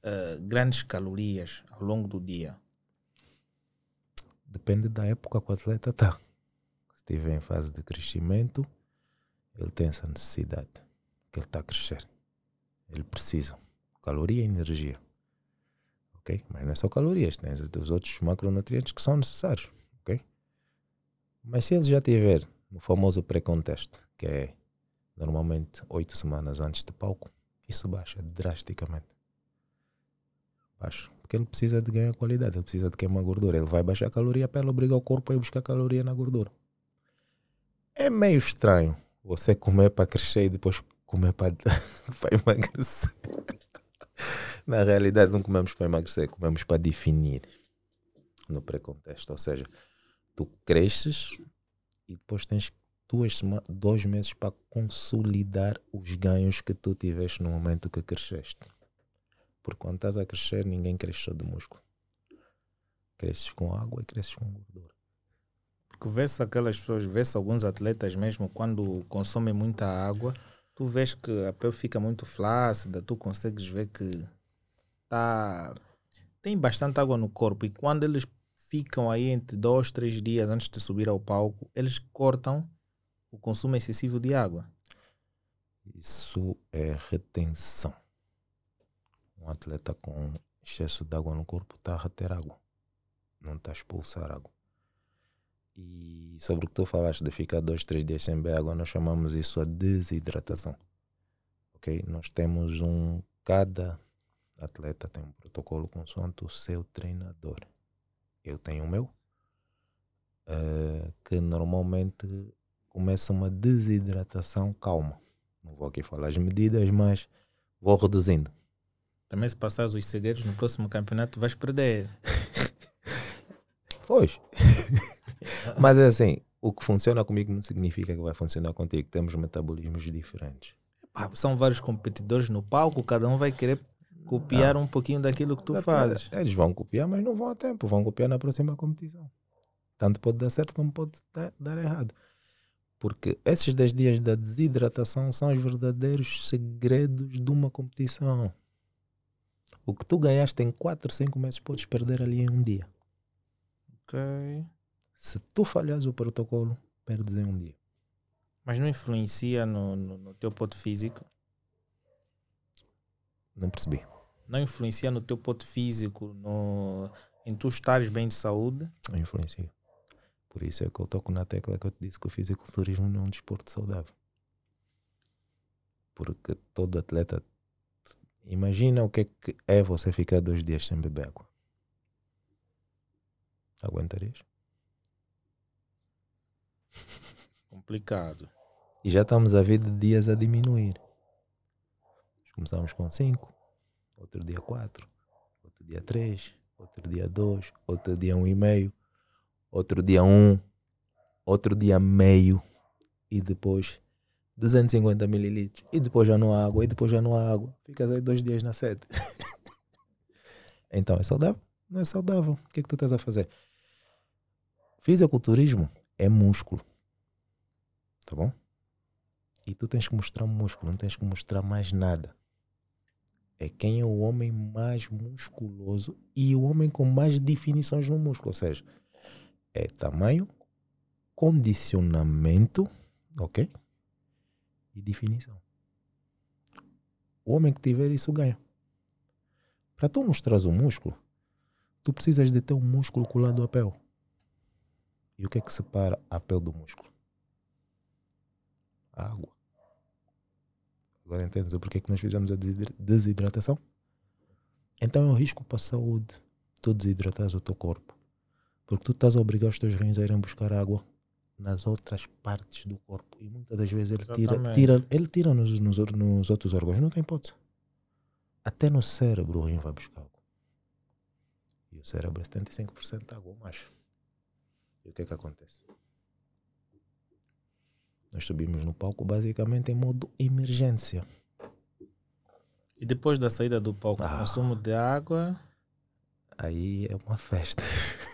B: eh, grandes calorias ao longo do dia?
A: Depende da época que o atleta está. Se estiver em fase de crescimento, ele tem essa necessidade. Que ele está a crescer. Ele precisa. Caloria e energia. Ok? Mas não é só calorias, tem os outros macronutrientes que são necessários. Ok? Mas se ele já tiver no famoso pré-contexto, que é normalmente oito semanas antes do palco, isso baixa drasticamente. Baixa. Porque ele precisa de ganhar qualidade, ele precisa de queimar gordura. Ele vai baixar a caloria para ele obrigar o corpo a ir buscar caloria na gordura. É meio estranho você comer para crescer e depois comer para, emagrecer. Na realidade, não comemos para emagrecer, comemos para definir no pré-contexto. Ou seja, tu cresces e depois tens duas dois meses para consolidar os ganhos que tu tiveste no momento que cresceste. Porque quando estás a crescer, ninguém cresce só de músculo. Cresces com água e cresces com gordura.
B: Porque vê-se aquelas pessoas, vê-se alguns atletas mesmo, quando consomem muita água, tu vês que a pele fica muito flácida, tu consegues ver que tá, tem bastante água no corpo e quando eles ficam aí entre dois, três dias antes de subir ao palco, eles cortam o consumo excessivo de água.
A: Isso é retenção. Um atleta com excesso de água no corpo está a reter água, não está a expulsar água. E sobre o que tu falaste de ficar dois, três dias sem beber água, nós chamamos isso a desidratação. Ok? Nós temos um. Cada atleta tem um protocolo consoante o seu treinador. Eu tenho o meu, eh, que normalmente começa uma desidratação calma. Não vou aqui falar as medidas, mas vou reduzindo.
B: Também se passares os segredos no próximo campeonato vais perder.
A: Pois. mas é assim, o que funciona comigo não significa que vai funcionar contigo. Temos metabolismos diferentes.
B: São vários competidores no palco, cada um vai querer copiar um pouquinho daquilo que tu fazes.
A: Eles vão copiar, mas não vão a tempo. Vão copiar na próxima competição. Tanto pode dar certo como pode dar, dar errado. Porque esses 10 dias da desidratação são os verdadeiros segredos de uma competição. O que tu ganhaste em 4, 5 meses podes perder ali em um dia.
B: Ok.
A: Se tu falhas o protocolo, perdes em um dia.
B: Mas não influencia no, no, no teu ponto físico?
A: Não percebi.
B: Não influencia no teu ponto físico, no, em tu estares bem de saúde?
A: Não influencia. Por isso é que eu toco na tecla que eu te disse que o fisiculturismo não é um desporto saudável. Porque todo atleta. Imagina o que é que é você ficar dois dias sem beber água. Aguentarias?
B: Complicado.
A: E já estamos a ver de dias a diminuir. Começamos com 5, outro dia 4, outro dia 3, outro dia 2, outro dia 1,5, outro dia 1, outro dia meio e depois 250 mililitros. E depois já não há água, e depois já não há água. Ficas aí dois dias na sede. então é saudável? Não é saudável. O que é que tu estás a fazer? Fisiculturismo é músculo. Tá bom? E tu tens que mostrar músculo, não tens que mostrar mais nada. É quem é o homem mais musculoso e o homem com mais definições no músculo. Ou seja, é tamanho, condicionamento, ok? E definição. O homem que tiver isso ganha. Para tu mostrar o músculo, tu precisas de ter um músculo colado à pele. E o que é que separa a pele do músculo? A água. Agora entendes o porquê que nós fizemos a desidra- desidratação? Então é um risco para a saúde. Tu desidratas o teu corpo. Porque tu estás a obrigar os teus rins a irem buscar água nas outras partes do corpo. E muitas das vezes ele tira,
B: Exatamente.
A: tira, ele tira nos, nos, nos outros órgãos. Não tem hipótese. Até no cérebro o rim vai buscar água. E o cérebro é 75% de água ou mais. E o que é que acontece? Nós subimos no palco basicamente em modo emergência.
B: E depois da saída do palco,
A: Ah.
B: consumo de água.
A: Aí é uma festa.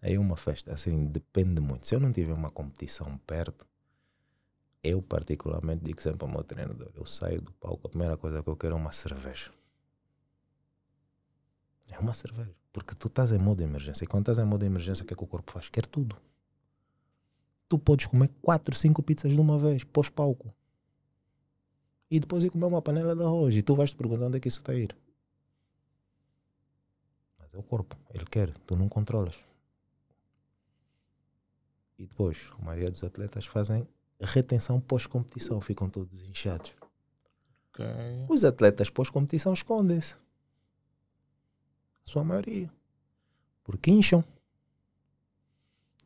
A: Aí é uma festa. Assim, depende muito. Se eu não tiver uma competição perto, eu particularmente digo sempre ao meu treinador: eu saio do palco, a primeira coisa que eu quero é uma cerveja. É uma cerveja. Porque tu estás em modo de emergência. E quando estás em modo de emergência, o que é que o corpo faz? Quer tudo. Tu podes comer 4, 5 pizzas de uma vez, pós-palco. E depois ir comer uma panela de arroz. E tu vais te perguntar onde é que isso está a ir. Mas é o corpo. Ele quer. Tu não controlas. E depois, a maioria dos atletas fazem retenção pós-competição. Ficam todos inchados.
B: Ok.
A: Os atletas pós-competição escondem-se. A sua maioria. Porque incham.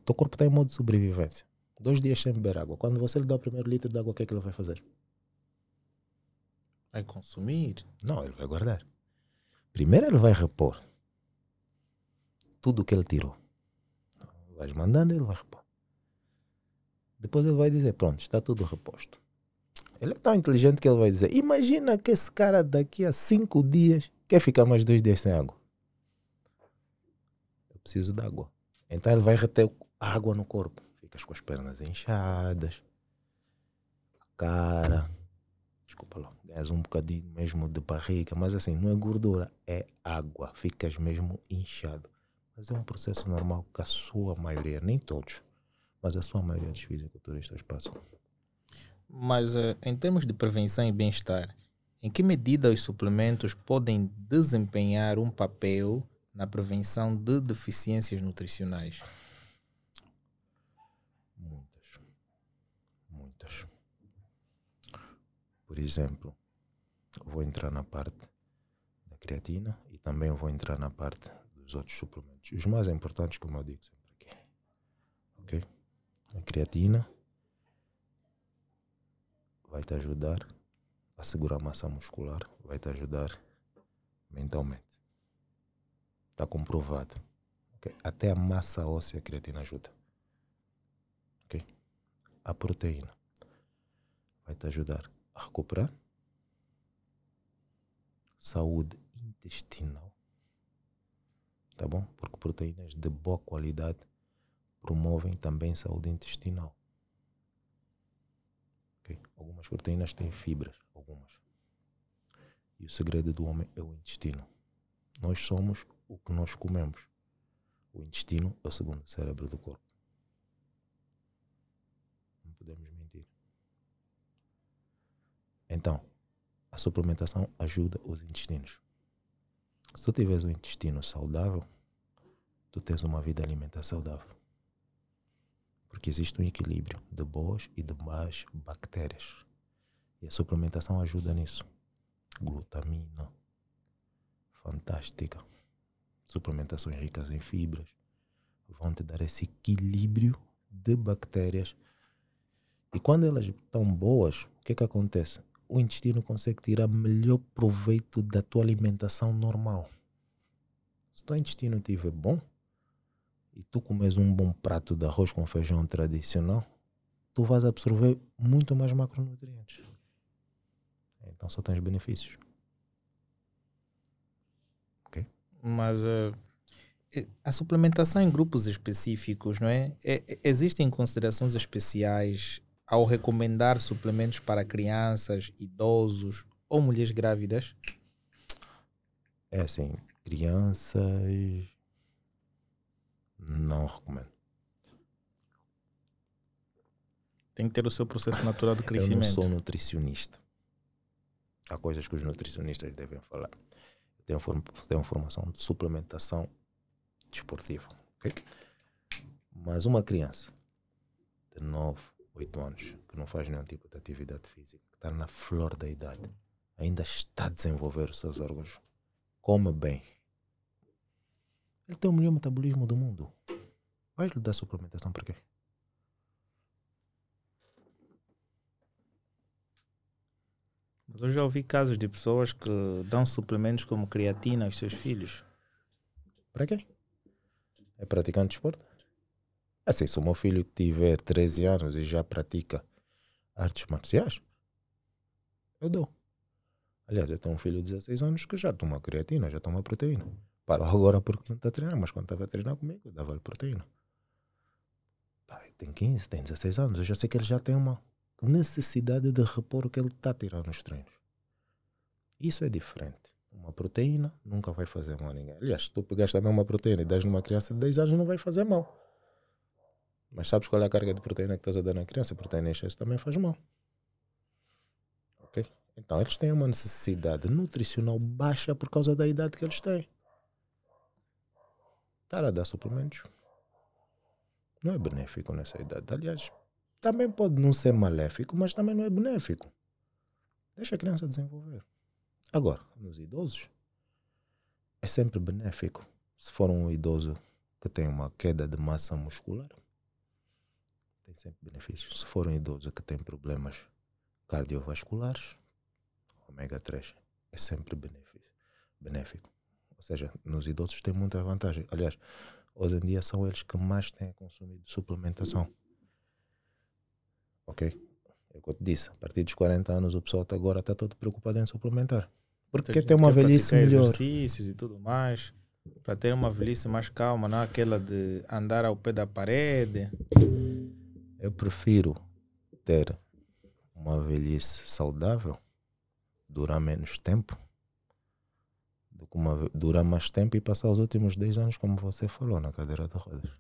A: O teu corpo está em modo de sobrevivência. Dois dias sem beber água. Quando você lhe dá o primeiro litro de água, o que é que ele vai fazer?
B: Vai consumir.
A: Não, ele vai guardar. Primeiro ele vai repor tudo o que ele tirou. Vais mandando, ele vai repor. Depois ele vai dizer: Pronto, está tudo reposto. Ele é tão inteligente que ele vai dizer: Imagina que esse cara daqui a cinco dias quer ficar mais dois dias sem água. Eu preciso de água. Então ele vai reter água no corpo. Ficas com as pernas inchadas, a cara. Desculpa lá, ganhas um bocadinho mesmo de barriga, mas assim, não é gordura, é água. Ficas mesmo inchado. Mas é um processo normal que a sua maioria, nem todos, mas a sua maioria dos fisiculturistas passam.
B: Mas eh, em termos de prevenção e bem-estar, em que medida os suplementos podem desempenhar um papel na prevenção de deficiências nutricionais?
A: Muitas. Muitas. Por exemplo, vou entrar na parte da creatina e também vou entrar na parte dos outros suplementos. Os mais importantes, como eu digo sempre aqui. Ok? A creatina vai te ajudar a segurar a massa muscular, vai te ajudar mentalmente. Está comprovado. ok? Até a massa óssea a creatina ajuda a proteína vai te ajudar a recuperar saúde intestinal, tá bom? Porque proteínas de boa qualidade promovem também saúde intestinal. Ok? Algumas proteínas têm fibras, algumas. E o segredo do homem é o intestino. Nós somos o que nós comemos. O intestino é o segundo cérebro do corpo. Não podemos mentir. Então, a suplementação ajuda os intestinos. Se tu tiveres um intestino saudável, tu tens uma vida alimentar saudável. Porque existe um equilíbrio de boas e de más bactérias. E a suplementação ajuda nisso. Glutamina, fantástica. Suplementações ricas em fibras vão te dar esse equilíbrio de bactérias e quando elas estão boas, o que é que acontece? O intestino consegue tirar melhor proveito da tua alimentação normal. Se o teu intestino estiver bom e tu comes um bom prato de arroz com feijão tradicional, tu vais absorver muito mais macronutrientes. Então só tens benefícios.
B: Mas eh, eh, a suplementação em grupos específicos, não é? É- é- Existem considerações especiais ao recomendar suplementos para crianças, idosos ou mulheres grávidas?
A: É assim, crianças não recomendo.
B: Tem que ter o seu processo natural de
A: Eu não
B: crescimento.
A: sou nutricionista. Há coisas que os nutricionistas devem falar. Eu tenho, form tenho formação de suplementação desportiva. ok? Mas uma criança de 9, 8 anos que não faz nenhum tipo de atividade física, que está na flor da idade, ainda está a desenvolver os seus órgãos, come bem. Ele tem o melhor metabolismo do mundo. Vais lhe dar suplementação para quê?
B: Mas eu já ouvi casos de pessoas que dão suplementos como creatina aos seus filhos.
A: Para quê? É praticante de desporto? Assim, se o meu filho tiver 13 anos e já pratica artes marciais, eu dou. Aliás, eu tenho um filho de 16 anos que já toma creatina, já toma proteína. Parou agora porque não está a treinar, mas quando estava a treinar comigo, dava-lhe proteína. Tem 15, tem 16 anos, eu já sei que ele já tem uma necessidade de repor o que ele está a tirar nos treinos. Isso é diferente. Uma proteína nunca vai fazer mal a ninguém. Aliás, se tu pegaste também uma proteína e das numa criança de 10 anos, não vai fazer mal. Mas sabes qual é a carga de proteína que estás a dar na criança? A proteína em excesso também faz mal. Ok? Então eles têm uma necessidade nutricional baixa por causa da idade que eles têm. Estar a dar suplementos não é benéfico nessa idade. Aliás, também pode não ser maléfico, mas também não é benéfico. Deixa a criança desenvolver. Agora, nos idosos, é sempre benéfico. Se for um idoso que tem uma queda de massa muscular, tem sempre benefícios. Se for um idoso que tem problemas cardiovasculares, ômega 3 é sempre benefício, benéfico. Ou seja, nos idosos tem muita vantagem. Aliás, hoje em dia são eles que mais têm consumido suplementação. Ok? É o que eu te disse. A partir dos 40 anos o pessoal agora está todo preocupado em suplementar. Porque tem uma velhice melhor.
B: exercícios e tudo mais. Para ter uma velhice mais calma, não aquela de andar ao pé da parede.
A: Eu prefiro ter uma velhice saudável, durar menos tempo, do que uma, durar mais tempo e passar os últimos 10 anos, como você falou, na cadeira de rodas.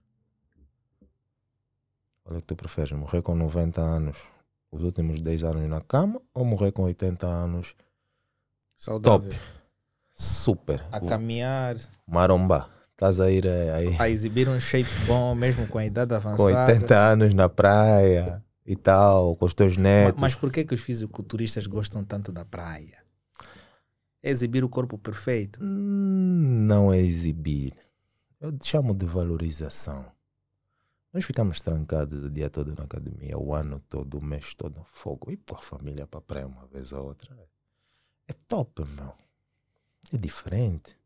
A: Olha o que tu preferes, morrer com 90 anos, os últimos 10 anos na cama, ou morrer com 80 anos,
B: Saudável.
A: super,
B: A caminhar,
A: maromba. Estás a ir eh, aí
B: a exibir um shape bom, mesmo com a idade
A: com
B: avançada.
A: 80 anos na praia e tal, com os teus netos.
B: Mas por que, que os fisiculturistas gostam tanto da praia? É exibir o corpo perfeito.
A: Hum, Não é exibir. Eu chamo de valorização. Nós ficamos trancados o dia todo na academia, o ano todo, o mês todo, fogo. E pôr a família para a praia uma vez ou outra. É top, meu. É diferente.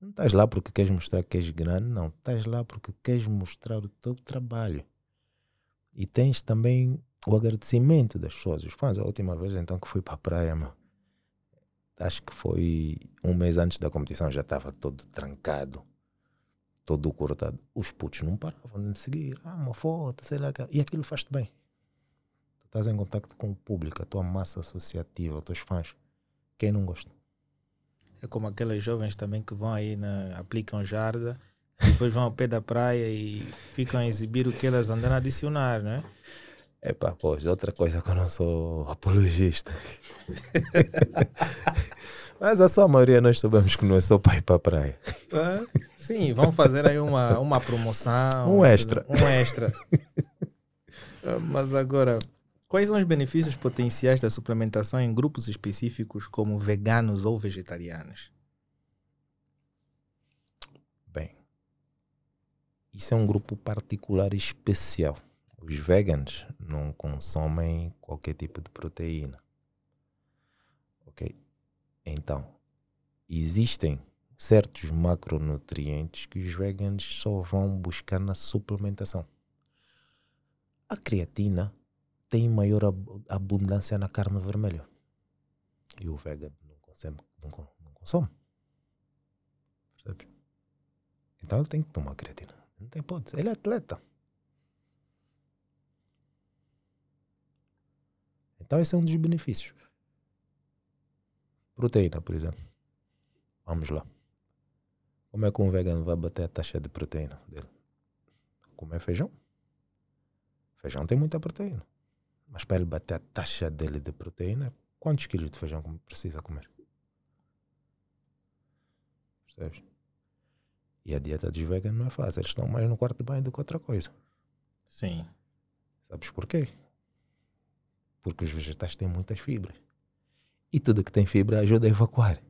A: Não estás lá porque queres mostrar que és grande, não. Estás lá porque queres mostrar o teu trabalho. E tens também o agradecimento das pessoas. Os fãs, a última vez então que fui para a praia, meu acho que foi um mês antes da competição, já estava todo trancado, todo cortado. Os putos não paravam de me seguir. Ah, uma foto, sei lá. E aquilo faz-te bem. Tu estás em contato com o público, a tua massa associativa, os teus fãs. Quem não gosta?
B: É como aqueles jovens também que vão aí, na, aplicam jarda, depois vão ao pé da praia e ficam a exibir o que elas andam a adicionar, né?
A: Epá, pois, outra coisa que eu não sou apologista. Mas a sua maioria nós sabemos que não é só para ir para a praia.
B: Sim, vão fazer aí uma, uma promoção.
A: Um extra.
B: Um extra. Ah, Mas agora, quais são os benefícios potenciais da suplementação em grupos específicos como veganos ou vegetarianos?
A: Bem, isso é um grupo particular e especial. Os veganos não consomem qualquer tipo de proteína. Ok? Então, existem certos macronutrientes que os veganos só vão buscar na suplementação. A creatina tem maior ab- abundância na carne vermelha. E o vegano não consome. Não, não consome. Percebes? Então ele tem que tomar creatina. Não tem hipótese. Ele é atleta. Então esse é um dos benefícios. Proteína, por exemplo. Vamos lá. Como é que um vegano vai bater a taxa de proteína dele? Comer feijão? Feijão tem muita proteína. Mas para ele bater a taxa dele de proteína, quantos quilos de feijão precisa comer? Percebes? E a dieta dos veganos não é fácil. Eles estão mais no quarto de banho do que outra coisa.
B: Sim.
A: Sabes porquê? Porque os vegetais têm muitas fibras. E tudo que tem fibra ajuda a evacuar.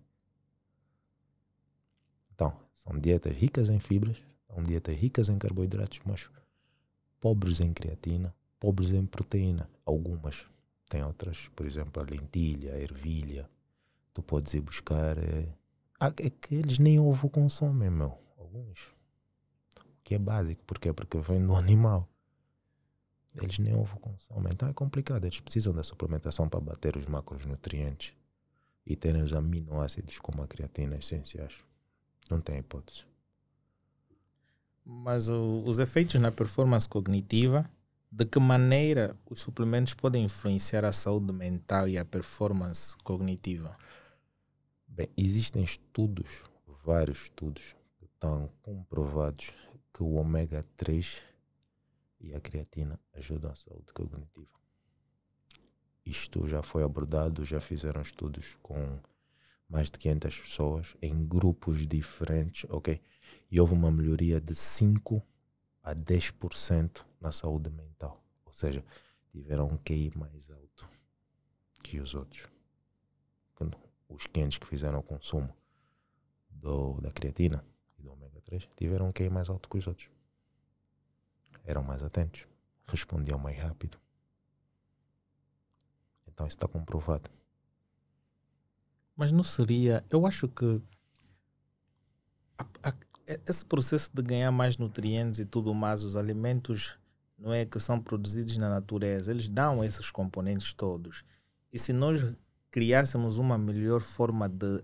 A: Então, são dietas ricas em fibras, são dietas ricas em carboidratos, mas pobres em creatina, pobres em proteína. Algumas. Tem outras, por exemplo, a lentilha, a ervilha. Tu podes ir buscar. É, Ah, é que eles nem ovo consomem, meu. Alguns. que é básico. Porquê? Porque vem do animal. Eles nem ovo consomem. Então é complicado. Eles precisam da suplementação para bater os macronutrientes e terem os aminoácidos como a creatina essenciais. Não tem hipótese.
B: Mas o- os efeitos na performance cognitiva, de que maneira os suplementos podem influenciar a saúde mental e a performance cognitiva?
A: Bem, existem estudos, vários estudos, que estão comprovados que o ômega 3 e a creatina ajudam a saúde cognitiva. Isto já foi abordado, já fizeram estudos com mais de 500 pessoas em grupos diferentes, ok? E houve uma melhoria de 5 a 10% na saúde mental. Ou seja, tiveram um QI mais alto que os outros. Os 500 que fizeram o consumo do, da creatina e do ômega 3 tiveram um QI mais alto que os outros. Eram mais atentos, respondiam mais rápido. Então isso está comprovado.
B: Mas não seria. Eu acho que a- a- esse processo de ganhar mais nutrientes e tudo mais, os alimentos não é que são produzidos na natureza, eles dão esses componentes todos. E se nós criássemos uma melhor forma de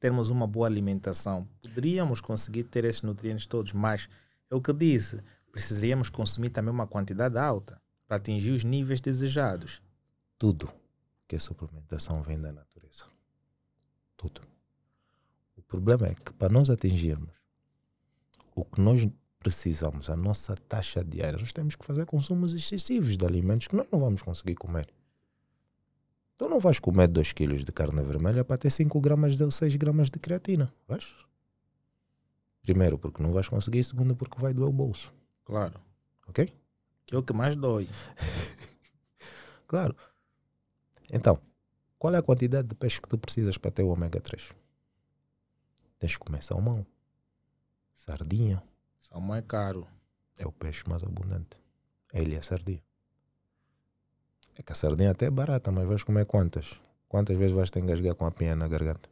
B: termos uma boa alimentação, poderíamos conseguir ter esses nutrientes todos, mas é o que disse, precisaríamos consumir também uma quantidade alta para atingir os níveis desejados.
A: Tudo que é suplementação vem da natureza. Tudo. O problema é que para nós atingirmos o que nós precisamos, a nossa taxa diária, nós temos que fazer consumos excessivos de alimentos que nós não vamos conseguir comer. Tu não vais comer 2 kg de carne vermelha para ter 5 gramas de 6 gramas de creatina. Vais? Primeiro, porque não vais conseguir. Segundo, porque vai doer o bolso.
B: Claro.
A: Ok?
B: Que é o que mais dói.
A: Claro. Então, qual é a quantidade de peixe que tu precisas para ter o ômega 3? Tens que comer salmão, sardinha,
B: Salmão é caro.
A: é o peixe mais abundante. Ele e a sardinha. É que a sardinha até é barata, mas vais comer quantas? Quantas vezes vais te engasgar com a pinha na garganta?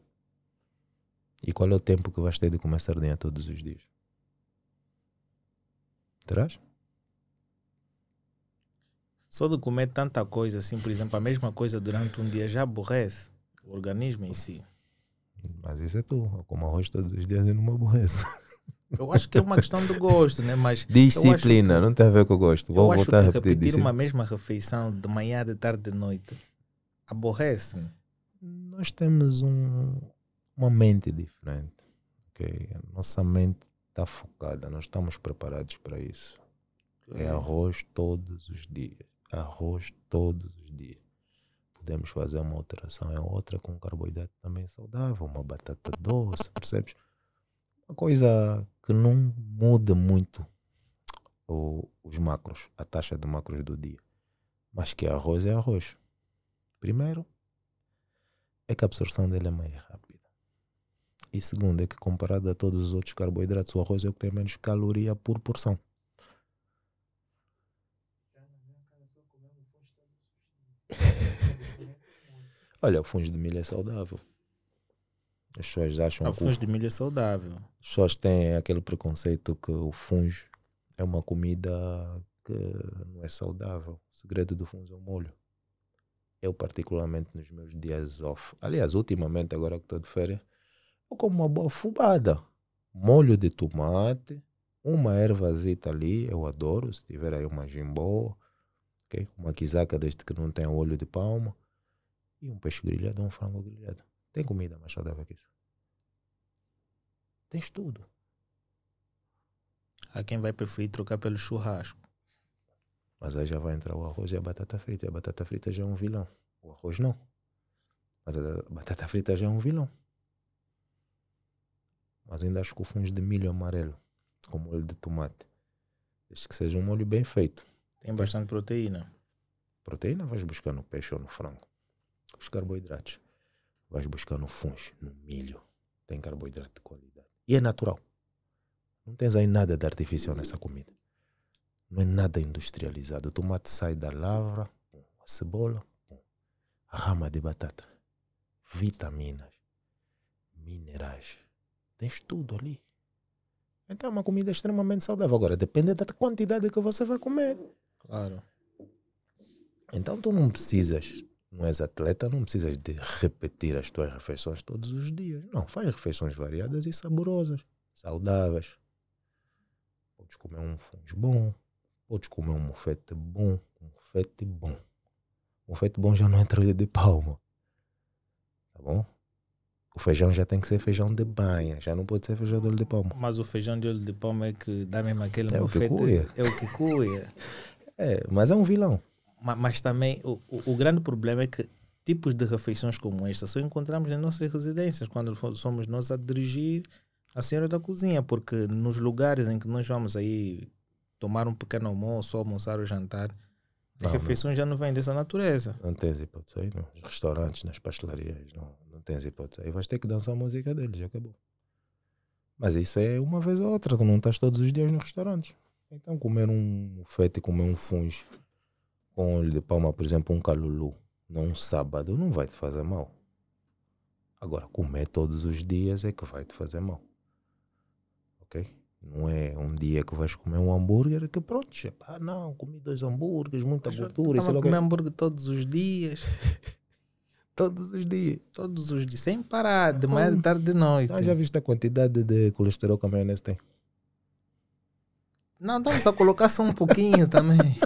A: E qual é o tempo que vais ter de comer sardinha todos os dias? Terás?
B: Só de comer tanta coisa, assim, por exemplo, a mesma coisa durante um dia já aborrece o organismo em si.
A: Mas isso é tu. Eu como arroz todos os dias e não me aborreço.
B: Eu acho que é uma questão de gosto, né? Mas
A: Disciplina,
B: que-
A: não tem a ver com o gosto.
B: eu
A: Vou
B: acho
A: voltar a
B: que
A: repetir.
B: repetir
A: disciplina.
B: uma mesma refeição de manhã, de tarde, de noite aborrece-me.
A: nós temos um, uma mente diferente. ok? A nossa mente está focada, nós estamos preparados para isso. É arroz todos os dias. Arroz todos os dias. Podemos fazer uma alteração, é outra com carboidrato também saudável, uma batata doce, percebes? Uma coisa que não muda muito o- os macros, a taxa de macros do dia. Mas que arroz é arroz. Primeiro, é que a absorção dele é mais rápida. E segundo, é que comparado a todos os outros carboidratos, o arroz é o que tem menos caloria por porção. Olha, o fungo de milho é saudável. As pessoas acham
B: A
A: que o-
B: fungo de milho é saudável.
A: as pessoas têm aquele preconceito que o fungo é uma comida que não é saudável. O segredo do fungo é o molho. Eu, particularmente nos meus dias off, aliás, ultimamente, agora que estou de férias, eu como uma boa fubada. Molho de tomate, uma ervazita ali, eu adoro. Se tiver aí uma jimbó, ok? uma quizaca, desde que não tenha olho de palma, e um peixe grelhado, um frango grelhado. Tem comida mais saudável que isso? Tens tudo.
B: Há quem vai preferir trocar pelo churrasco.
A: Mas aí já vai entrar o arroz e a batata frita. E a batata frita já é um vilão. O arroz não. Mas a batata frita já é um vilão. Mas ainda acho que o fungo de milho amarelo, com molho de tomate, desde que seja um molho bem feito.
B: Tem bastante proteína.
A: Proteína vais buscar no peixe ou no frango. Os carboidratos vais buscar no fungo, no milho. Tem carboidrato de qualidade. E é natural. Não tens aí nada de artificial nessa comida. Não é nada industrializado. O tomate sai da lavra, a cebola, a rama de batata. Vitaminas, minerais. Tens tudo ali. Então é uma comida extremamente saudável. Agora, depende da quantidade que você vai comer.
B: Claro.
A: Então tu não precisas, não és atleta, não precisas de repetir as tuas refeições todos os dias. Não, faz refeições variadas e saborosas, saudáveis. Podes comer um fungo bom, podes comer um mofete bom, um mofete bom. Mofete bom já não é trolha de palma. Tá bom? O feijão já tem que ser feijão de banha, já não pode ser feijão de olho de palma.
B: Mas o feijão de olho de palma é que dá mesmo aquele
A: É o que cuia.
B: É o que cuia.
A: É, mas é um vilão.
B: Ma- Mas também o, o, o grande problema é que tipos de refeições como esta só encontramos nas nossas residências, quando somos nós a dirigir a senhora da cozinha, porque nos lugares em que nós vamos aí tomar um pequeno almoço, almoçar ou jantar, as
A: Não, não.
B: refeições já não vêm dessa natureza.
A: Não tens hipótese aí, não. Nos restaurantes, nas pastelarias, não, não tens hipótese. Aí vais ter que dançar a música deles, já acabou. Mas isso é uma vez ou outra, tu não estás todos os dias nos restaurantes. Então comer um feito e comer um funge com olho de palma, por exemplo, um calulu, num sábado, não vai te fazer mal. Agora, comer todos os dias é que vai te fazer mal. Ok? Não é um dia que vais comer um hambúrguer que pronto, ah não, comi dois hambúrgueres, muita gordura, isso
B: Estava a comer hambúrguer todos os dias,
A: todos os dias.
B: todos os dias, sem parar, de manhã, de tarde, de noite.
A: Ah, já viste a quantidade de colesterol que a maionese tem?
B: Não, estamos a colocar só um pouquinho também.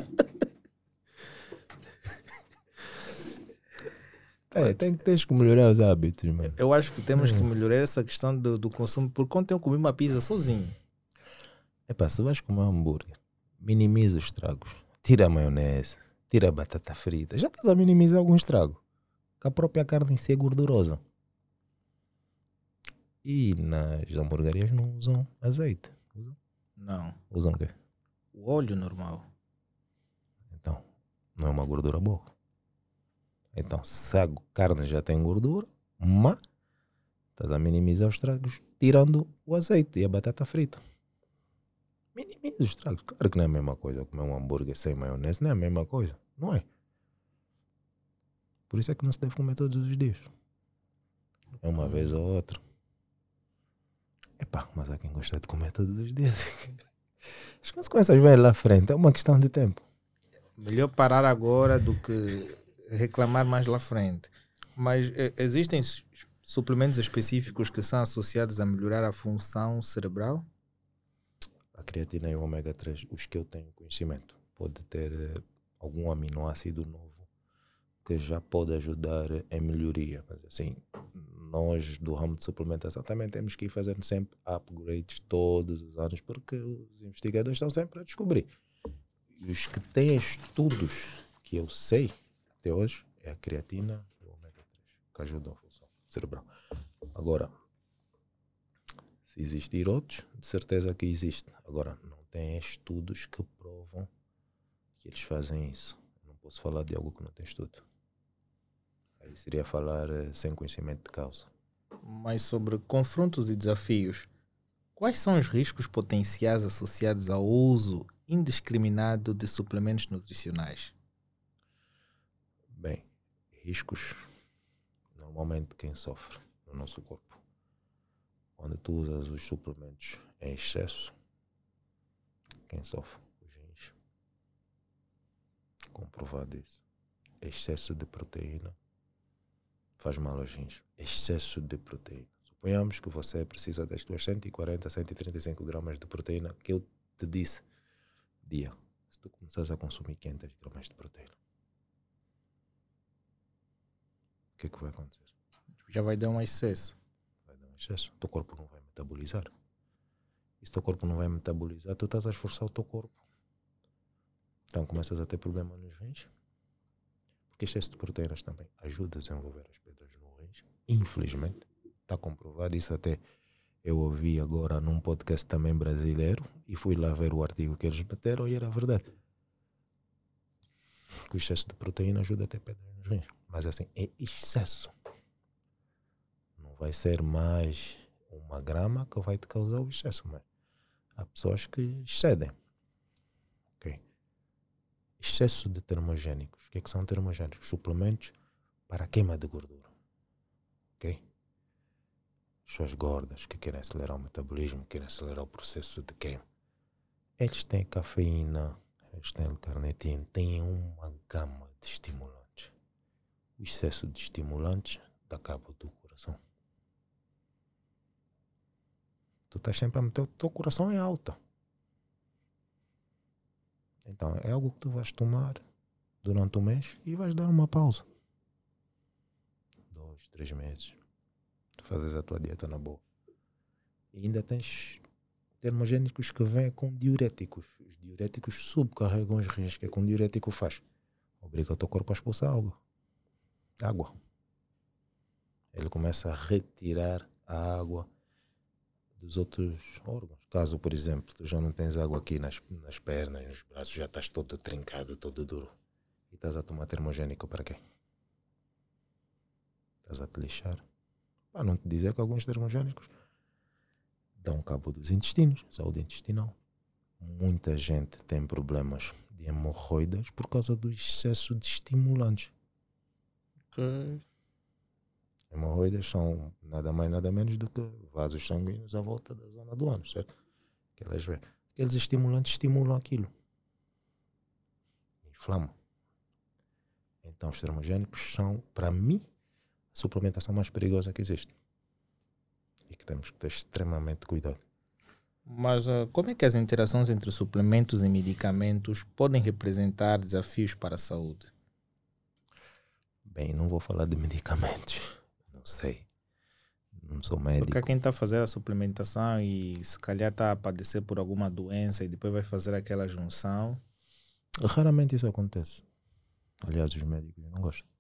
A: É, tem que tens que melhorar os hábitos, mano.
B: Eu acho que temos
A: Hum.
B: que melhorar essa questão do, do consumo. Por quanto eu comi uma pizza sozinho?
A: Epá, se vais comer um hambúrguer, minimiza os estragos. Tira a maionese, tira a batata frita. Já estás a minimizar algum estrago. Que a própria carne em si é gordurosa. E nas hamburguerias não usam azeite. Usam,
B: Não.
A: usam o quê?
B: O óleo normal.
A: Então, não é uma gordura boa. Então, se a carne já tem gordura, mas estás a minimizar os estragos tirando o azeite e a batata frita. Minimiza os estragos. Claro que não é a mesma coisa comer um hambúrguer sem maionese, não é a mesma coisa, não é? Por isso é que não se deve comer todos os dias. É uma vez ou outra. Epá, mas há quem gosta de comer todos os dias. As consequências vêm lá à frente, é uma questão de tempo.
B: Melhor parar agora do que reclamar mais lá frente. Mas eh, existem suplementos específicos que são associados a melhorar a função cerebral?
A: a creatina e o ômega 3, os que eu tenho conhecimento, pode ter eh, algum aminoácido novo que já pode ajudar em melhoria. Mas assim, nós do ramo de suplementação também temos que ir fazendo sempre upgrades todos os anos, porque os investigadores estão sempre a descobrir. E os que têm estudos que eu sei até hoje é a creatina e o ômega 3, que ajudam a função cerebral. Agora, se existir outros, de certeza que existe. Agora, não tem estudos que provam que eles fazem isso. Não posso falar de algo que não tem estudo. Seria falar eh, sem conhecimento de causa.
B: Mas sobre confrontos e desafios, quais são os riscos potenciais associados ao uso indiscriminado de suplementos nutricionais?
A: Bem, riscos, normalmente quem sofre no nosso corpo. Quando tu usas os suplementos em excesso, quem sofre? Os rins. Comprovado isso. Excesso de proteína faz mal aos rins. Excesso de proteína. Suponhamos que você precisa das tuas 140, 135 gramas de proteína que eu te disse dia. Se tu começares a consumir 500 gramas de proteína, o que é que vai acontecer?
B: Já vai dar um excesso.
A: Vai dar um excesso. O teu corpo não vai metabolizar. E se o teu corpo não vai metabolizar, tu estás a esforçar o teu corpo. Então começas a ter problema nos rins. Porque excesso de proteínas também ajuda a desenvolver as pedras no rins. Infelizmente, está comprovado. Isso até eu ouvi agora num podcast também brasileiro e fui lá ver o artigo que eles meteram e era verdade. O excesso de proteína ajuda a ter pedras nos rins. Mas assim, é excesso não vai ser mais uma grama que vai te causar o excesso, mas há pessoas que excedem. Excesso de termogénicos. O que, é que são termogénicos? Suplementos para a queima de gordura. Ok? pessoas gordas que querem acelerar o metabolismo, querem acelerar o processo de queima. Eles têm cafeína, eles têm L-carnitina, têm uma gama de estimulantes. O excesso de estimulantes dá cabo do coração. Tu estás sempre a meter o teu coração em alta. Então é algo que tu vais tomar durante o mês e vais dar uma pausa. Dois, três meses. Tu fazes a tua dieta na boa. E ainda tens termogénicos que vêm com diuréticos. Os diuréticos subcarregam os rins. Que é que um diurético faz? Obriga o teu corpo a expulsar água. Água. Ele começa a retirar a água dos outros órgãos. Caso, por exemplo, tu já não tens água aqui nas, nas pernas, nos braços, já estás todo trincado, todo duro. E estás a tomar termogénico para quê? Estás a te lixar. Para não te dizer que alguns termogénicos dão cabo dos intestinos, saúde intestinal. Muita gente tem problemas de hemorroidas por causa do excesso de estimulantes.
B: Ok.
A: Hemorroidas são nada mais nada menos do que vasos sanguíneos à volta da zona do ânus, certo? Que elas vê. Aqueles estimulantes estimulam aquilo. Inflamam. Então os termogénicos são, para mim, a suplementação mais perigosa que existe. E que temos que ter extremamente cuidado.
B: Mas ah, como é que as interações entre suplementos e medicamentos podem representar desafios para a saúde?
A: Bem, não vou falar de medicamentos. Sei. Não sou médico.
B: Porque quem está a fazer a suplementação e se calhar está a padecer por alguma doença e depois vai fazer aquela junção.
A: Raramente isso acontece. Aliás, os médicos não gostam.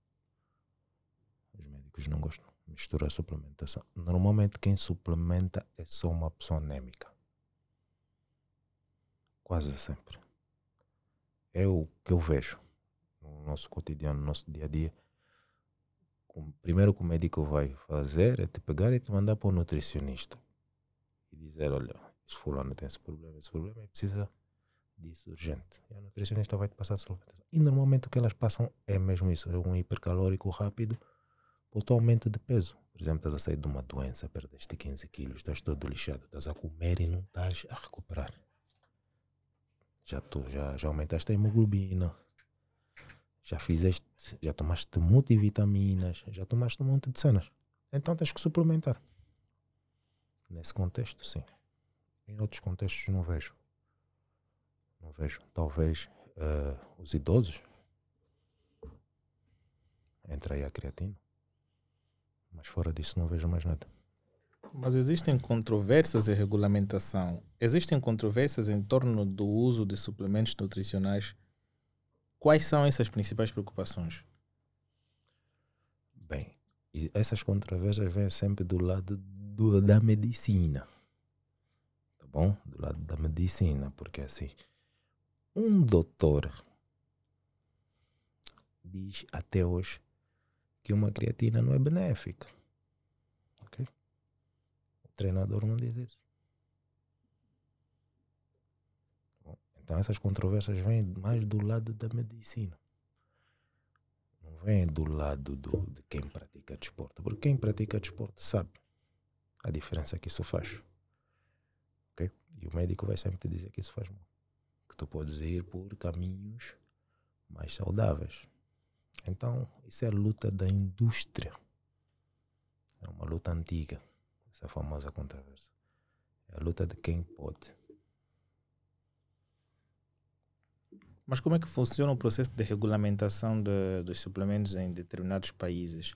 A: Os médicos não gostam. Mistura a suplementação. Normalmente quem suplementa é só uma pessoa anêmica. Quase sempre. É o que eu vejo no nosso cotidiano, no nosso dia a dia. O primeiro que o médico vai fazer é te pegar e te mandar para o nutricionista e dizer: Olha, esse fulano tem esse problema, esse problema e precisa disso urgente. E a nutricionista vai te passar a suplementação. E normalmente o que elas passam é mesmo isso: é um hipercalórico rápido para o teu aumento de peso. Por exemplo, estás a sair de uma doença, perdeste 15 quilos, estás todo lixado, estás a comer e não estás a recuperar. Já, tu, já, já aumentaste a hemoglobina, já fizeste, já tomaste multivitaminas, já tomaste um monte de cenas. Então tens que suplementar. Nesse contexto, sim. Em outros contextos, não vejo. Não vejo. Talvez eh, os idosos. Entra aí a creatina. Mas fora disso, não vejo mais nada.
B: Mas existem controvérsias em regulamentação. Existem controvérsias em torno do uso de suplementos nutricionais. Quais são essas principais preocupações?
A: Bem, essas controvérsias vêm sempre do lado do- da medicina. Tá bom? Do lado da medicina, porque assim, um doutor diz até hoje que uma creatina não é benéfica. Ok? O treinador não diz isso. Tá bom? Então essas controvérsias vêm mais do lado da medicina. Não vêm do lado do, de quem pratica desporto. Porque quem pratica desporto sabe a diferença que isso faz. Ok? E o médico vai sempre te dizer que isso faz mal. Que tu podes ir por caminhos mais saudáveis. Então, isso é a luta da indústria. É uma luta antiga, essa famosa controvérsia. É a luta de quem pode.
B: Mas como é que funciona o processo de regulamentação de- dos suplementos em determinados países?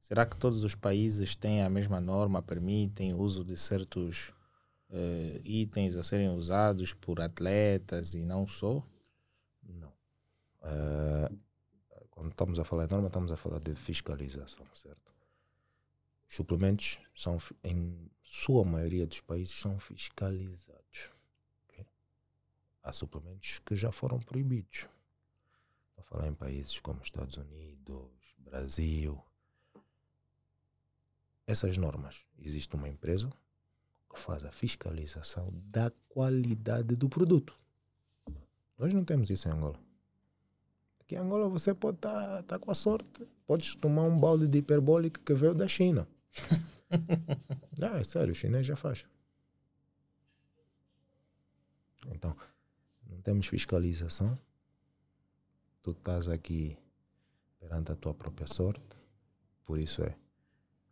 B: Será que todos os países têm a mesma norma, permitem o uso de certos eh, itens a serem usados por atletas e não só?
A: Não. Eh, quando estamos a falar de norma, estamos a falar de fiscalização, certo? Os suplementos são, em sua maioria dos países, são fiscalizados. Há suplementos que já foram proibidos. Estou a falar em países como Estados Unidos, Brasil. Essas normas, existe uma empresa que faz a fiscalização da qualidade do produto. Nós não temos isso em Angola. Aqui em Angola você pode estar com a sorte, podes tomar um balde de hiperbólico que veio da China. Ah, é sério, o chinês já faz. Então, não temos fiscalização. Tu estás aqui perante a tua própria sorte. Por isso é,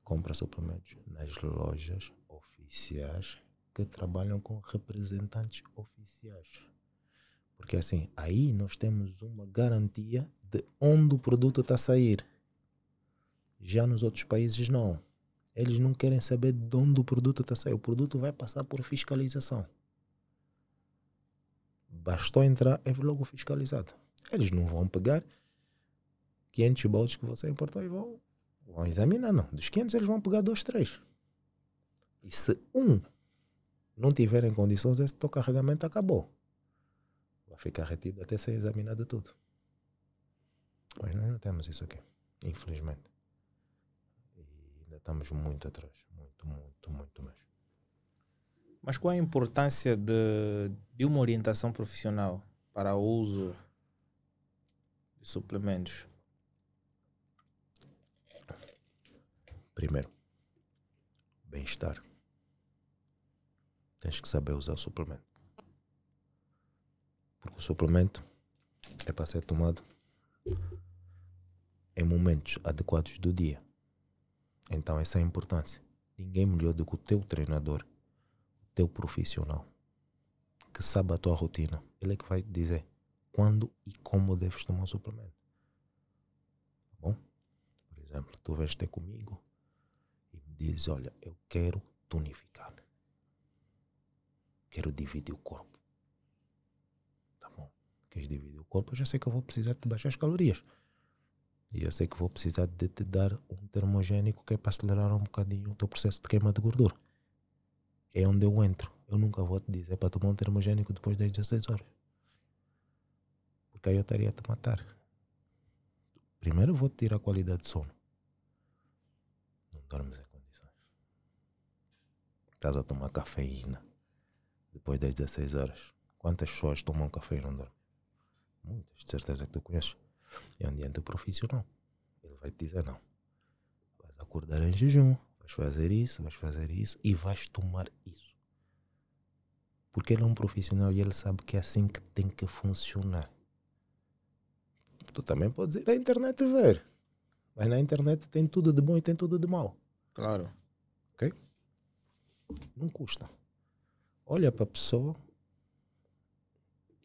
A: compra suplementos nas lojas oficiais que trabalham com representantes oficiais. Porque assim, aí nós temos uma garantia de onde o produto está a sair. Já nos outros países não. Eles não querem saber de onde o produto está a sair. O produto vai passar por fiscalização. Bastou entrar, é logo fiscalizado. Eles não vão pegar 500 baldes que você importou e vão, vão examinar, não. Dos 500 eles vão pegar dois, três. E se um não tiver em condições, esse teu carregamento acabou. Vai ficar retido até ser examinado tudo. Mas nós não temos isso aqui, infelizmente. E ainda estamos muito atrás. Muito, muito, muito mesmo.
B: Mas qual a importância de, de uma orientação profissional para o uso de suplementos?
A: Primeiro, bem-estar. Tens que saber usar o suplemento. Porque o suplemento é para ser tomado em momentos adequados do dia. Então, essa é a importância. Ninguém melhor do que o teu treinador, teu profissional, que sabe a tua rotina. Ele é que vai te dizer quando e como deves tomar o suplemento. Tá bom? Por exemplo, tu vais ter comigo e me dizes: Olha, eu quero tonificar. Quero dividir o corpo. Tá bom? Queres dividir o corpo? Eu já sei que eu vou precisar de baixar as calorias. E eu sei que vou precisar de te dar um termogénico que é para acelerar um bocadinho o teu processo de queima de gordura. É onde eu entro. Eu nunca vou te dizer para tomar um termogénico depois das 16 horas. Porque aí eu estaria a te matar. Primeiro vou te tirar a qualidade de sono. Não dormes em condições. Estás a tomar cafeína depois das 16 horas. Quantas pessoas tomam café e não dormem? Muitas, de certeza que tu conheces. É um ambiente profissional. Ele vai te dizer não. Vais acordar em jejum, vais fazer isso, vais fazer isso e vais tomar isso. Porque ele é um profissional e ele sabe que é assim que tem que funcionar. Tu também podes ir à internet ver. Mas na internet tem tudo de bom e tem tudo de mau.
B: Claro.
A: Não custa. Olha para a pessoa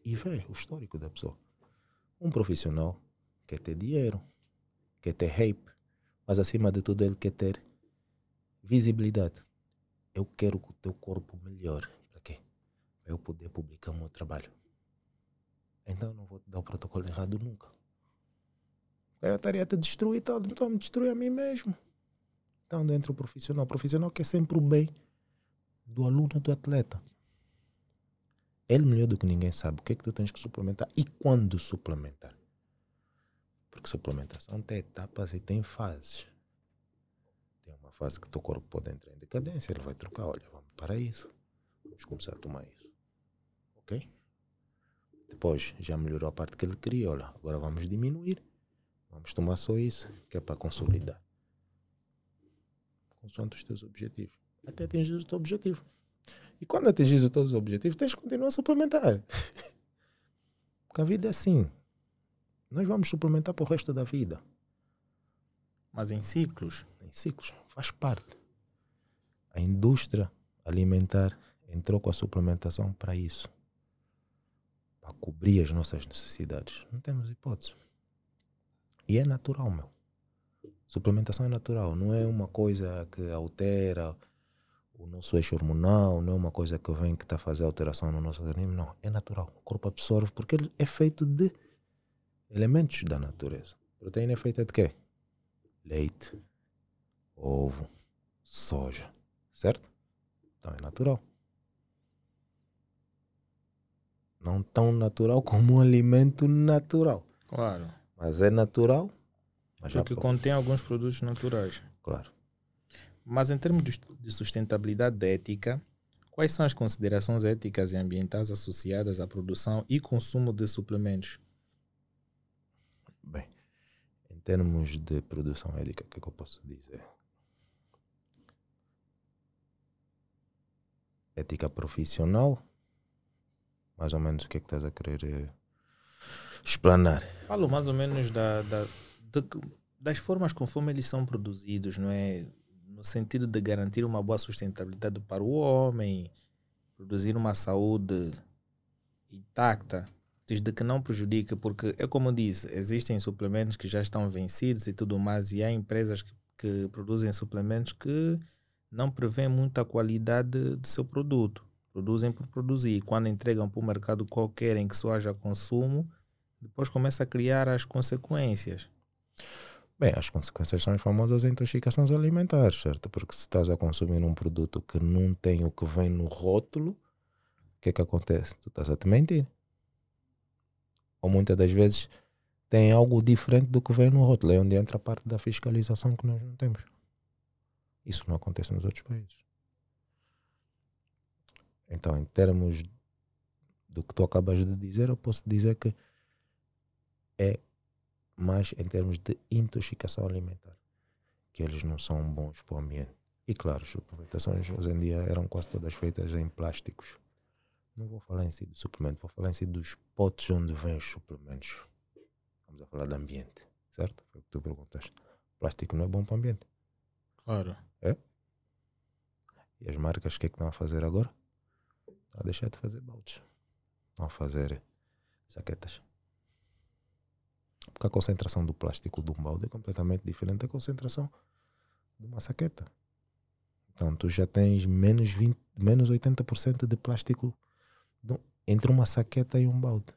A: e vê o histórico da pessoa. Um profissional quer ter dinheiro, quer ter hype, mas acima de tudo ele quer ter visibilidade. Eu quero que o teu corpo melhore. Para quê? Para eu poder publicar o meu trabalho. Então não vou te dar o protocolo errado nunca. Eu estaria a te destruir todo, então me destruir a mim mesmo. Então dentro do profissional, o profissional quer sempre o bem do aluno, do atleta. Ele melhor do que ninguém sabe o que é que tu tens que suplementar e quando suplementar. Porque suplementação tem etapas e tem fases. Fase que o teu corpo pode entrar em decadência, ele vai trocar, olha, vamos para isso. Vamos começar a tomar isso. Ok? Depois já melhorou a parte que ele queria, olha, agora vamos diminuir. Vamos tomar só isso, que é para consolidar. Consoante os teus objetivos. Até atingir o teu objetivo. E quando atingir os teus objetivos, tens que continuar a suplementar. Porque a vida é assim. Nós vamos suplementar para o resto da vida.
B: Mas em ciclos.
A: Em ciclos. Faz parte. A indústria alimentar entrou com a suplementação para isso. Para cobrir as nossas necessidades. Não temos hipótese. E é natural, meu. Suplementação é natural. Não é uma coisa que altera o nosso eixo hormonal, não é uma coisa que vem que está a fazer alteração no nosso organismo. Não. É natural. O corpo absorve porque ele é feito de elementos da natureza. Proteína é feita de quê? Leite, ovo, soja, certo? Então é natural. Não tão natural como um alimento natural,
B: Claro.
A: mas é natural. Mas já
B: Porque
A: pode-
B: contém alguns produtos naturais.
A: claro.
B: Mas em termos de de sustentabilidade ética, quais são as considerações éticas e ambientais associadas à produção e consumo de suplementos?
A: Bem, em termos de produção ética, o que, é que eu posso dizer? Ética profissional. Mais ou menos o que é que estás a querer eh, explanar?
B: Falo mais ou menos da, da, das formas conforme eles são produzidos, não é? No sentido de garantir uma boa sustentabilidade para o homem, produzir uma saúde intacta, desde que não prejudique, porque é como disse, existem suplementos que já estão vencidos e tudo mais, e há empresas que, que produzem suplementos que não prevêem muita qualidade do seu produto. Produzem por produzir. E quando entregam para o mercado qualquer em que só haja consumo, depois começa a criar as consequências.
A: Bem, as consequências são as famosas intoxicações alimentares, certo? Porque se estás a consumir um produto que não tem o que vem no rótulo, o que é que acontece? Tu estás a te mentir. Ou muitas das vezes tem algo diferente do que vem no rótulo. É onde entra a parte da fiscalização que nós não temos. Isso não acontece nos outros países. Então, em termos do que tu acabas de dizer, eu posso dizer que é mais em termos de intoxicação alimentar, que eles não são bons para o ambiente. E claro, as suplementações hoje em dia eram quase todas feitas em plásticos. Não vou falar em si do suplemento, vou falar em si dos potes onde vêm os suplementos. Vamos a falar de ambiente, certo? Foi o que tu perguntaste. Plástico não é bom para o ambiente.
B: Claro.
A: E as marcas, o que é que estão a fazer agora? Estão a deixar de fazer baldes. Estão a fazer saquetas. Porque a concentração do plástico de um balde é completamente diferente da concentração de uma saqueta. Então tu já tens menos, 20, menos 80% de plástico entre uma saqueta e um balde.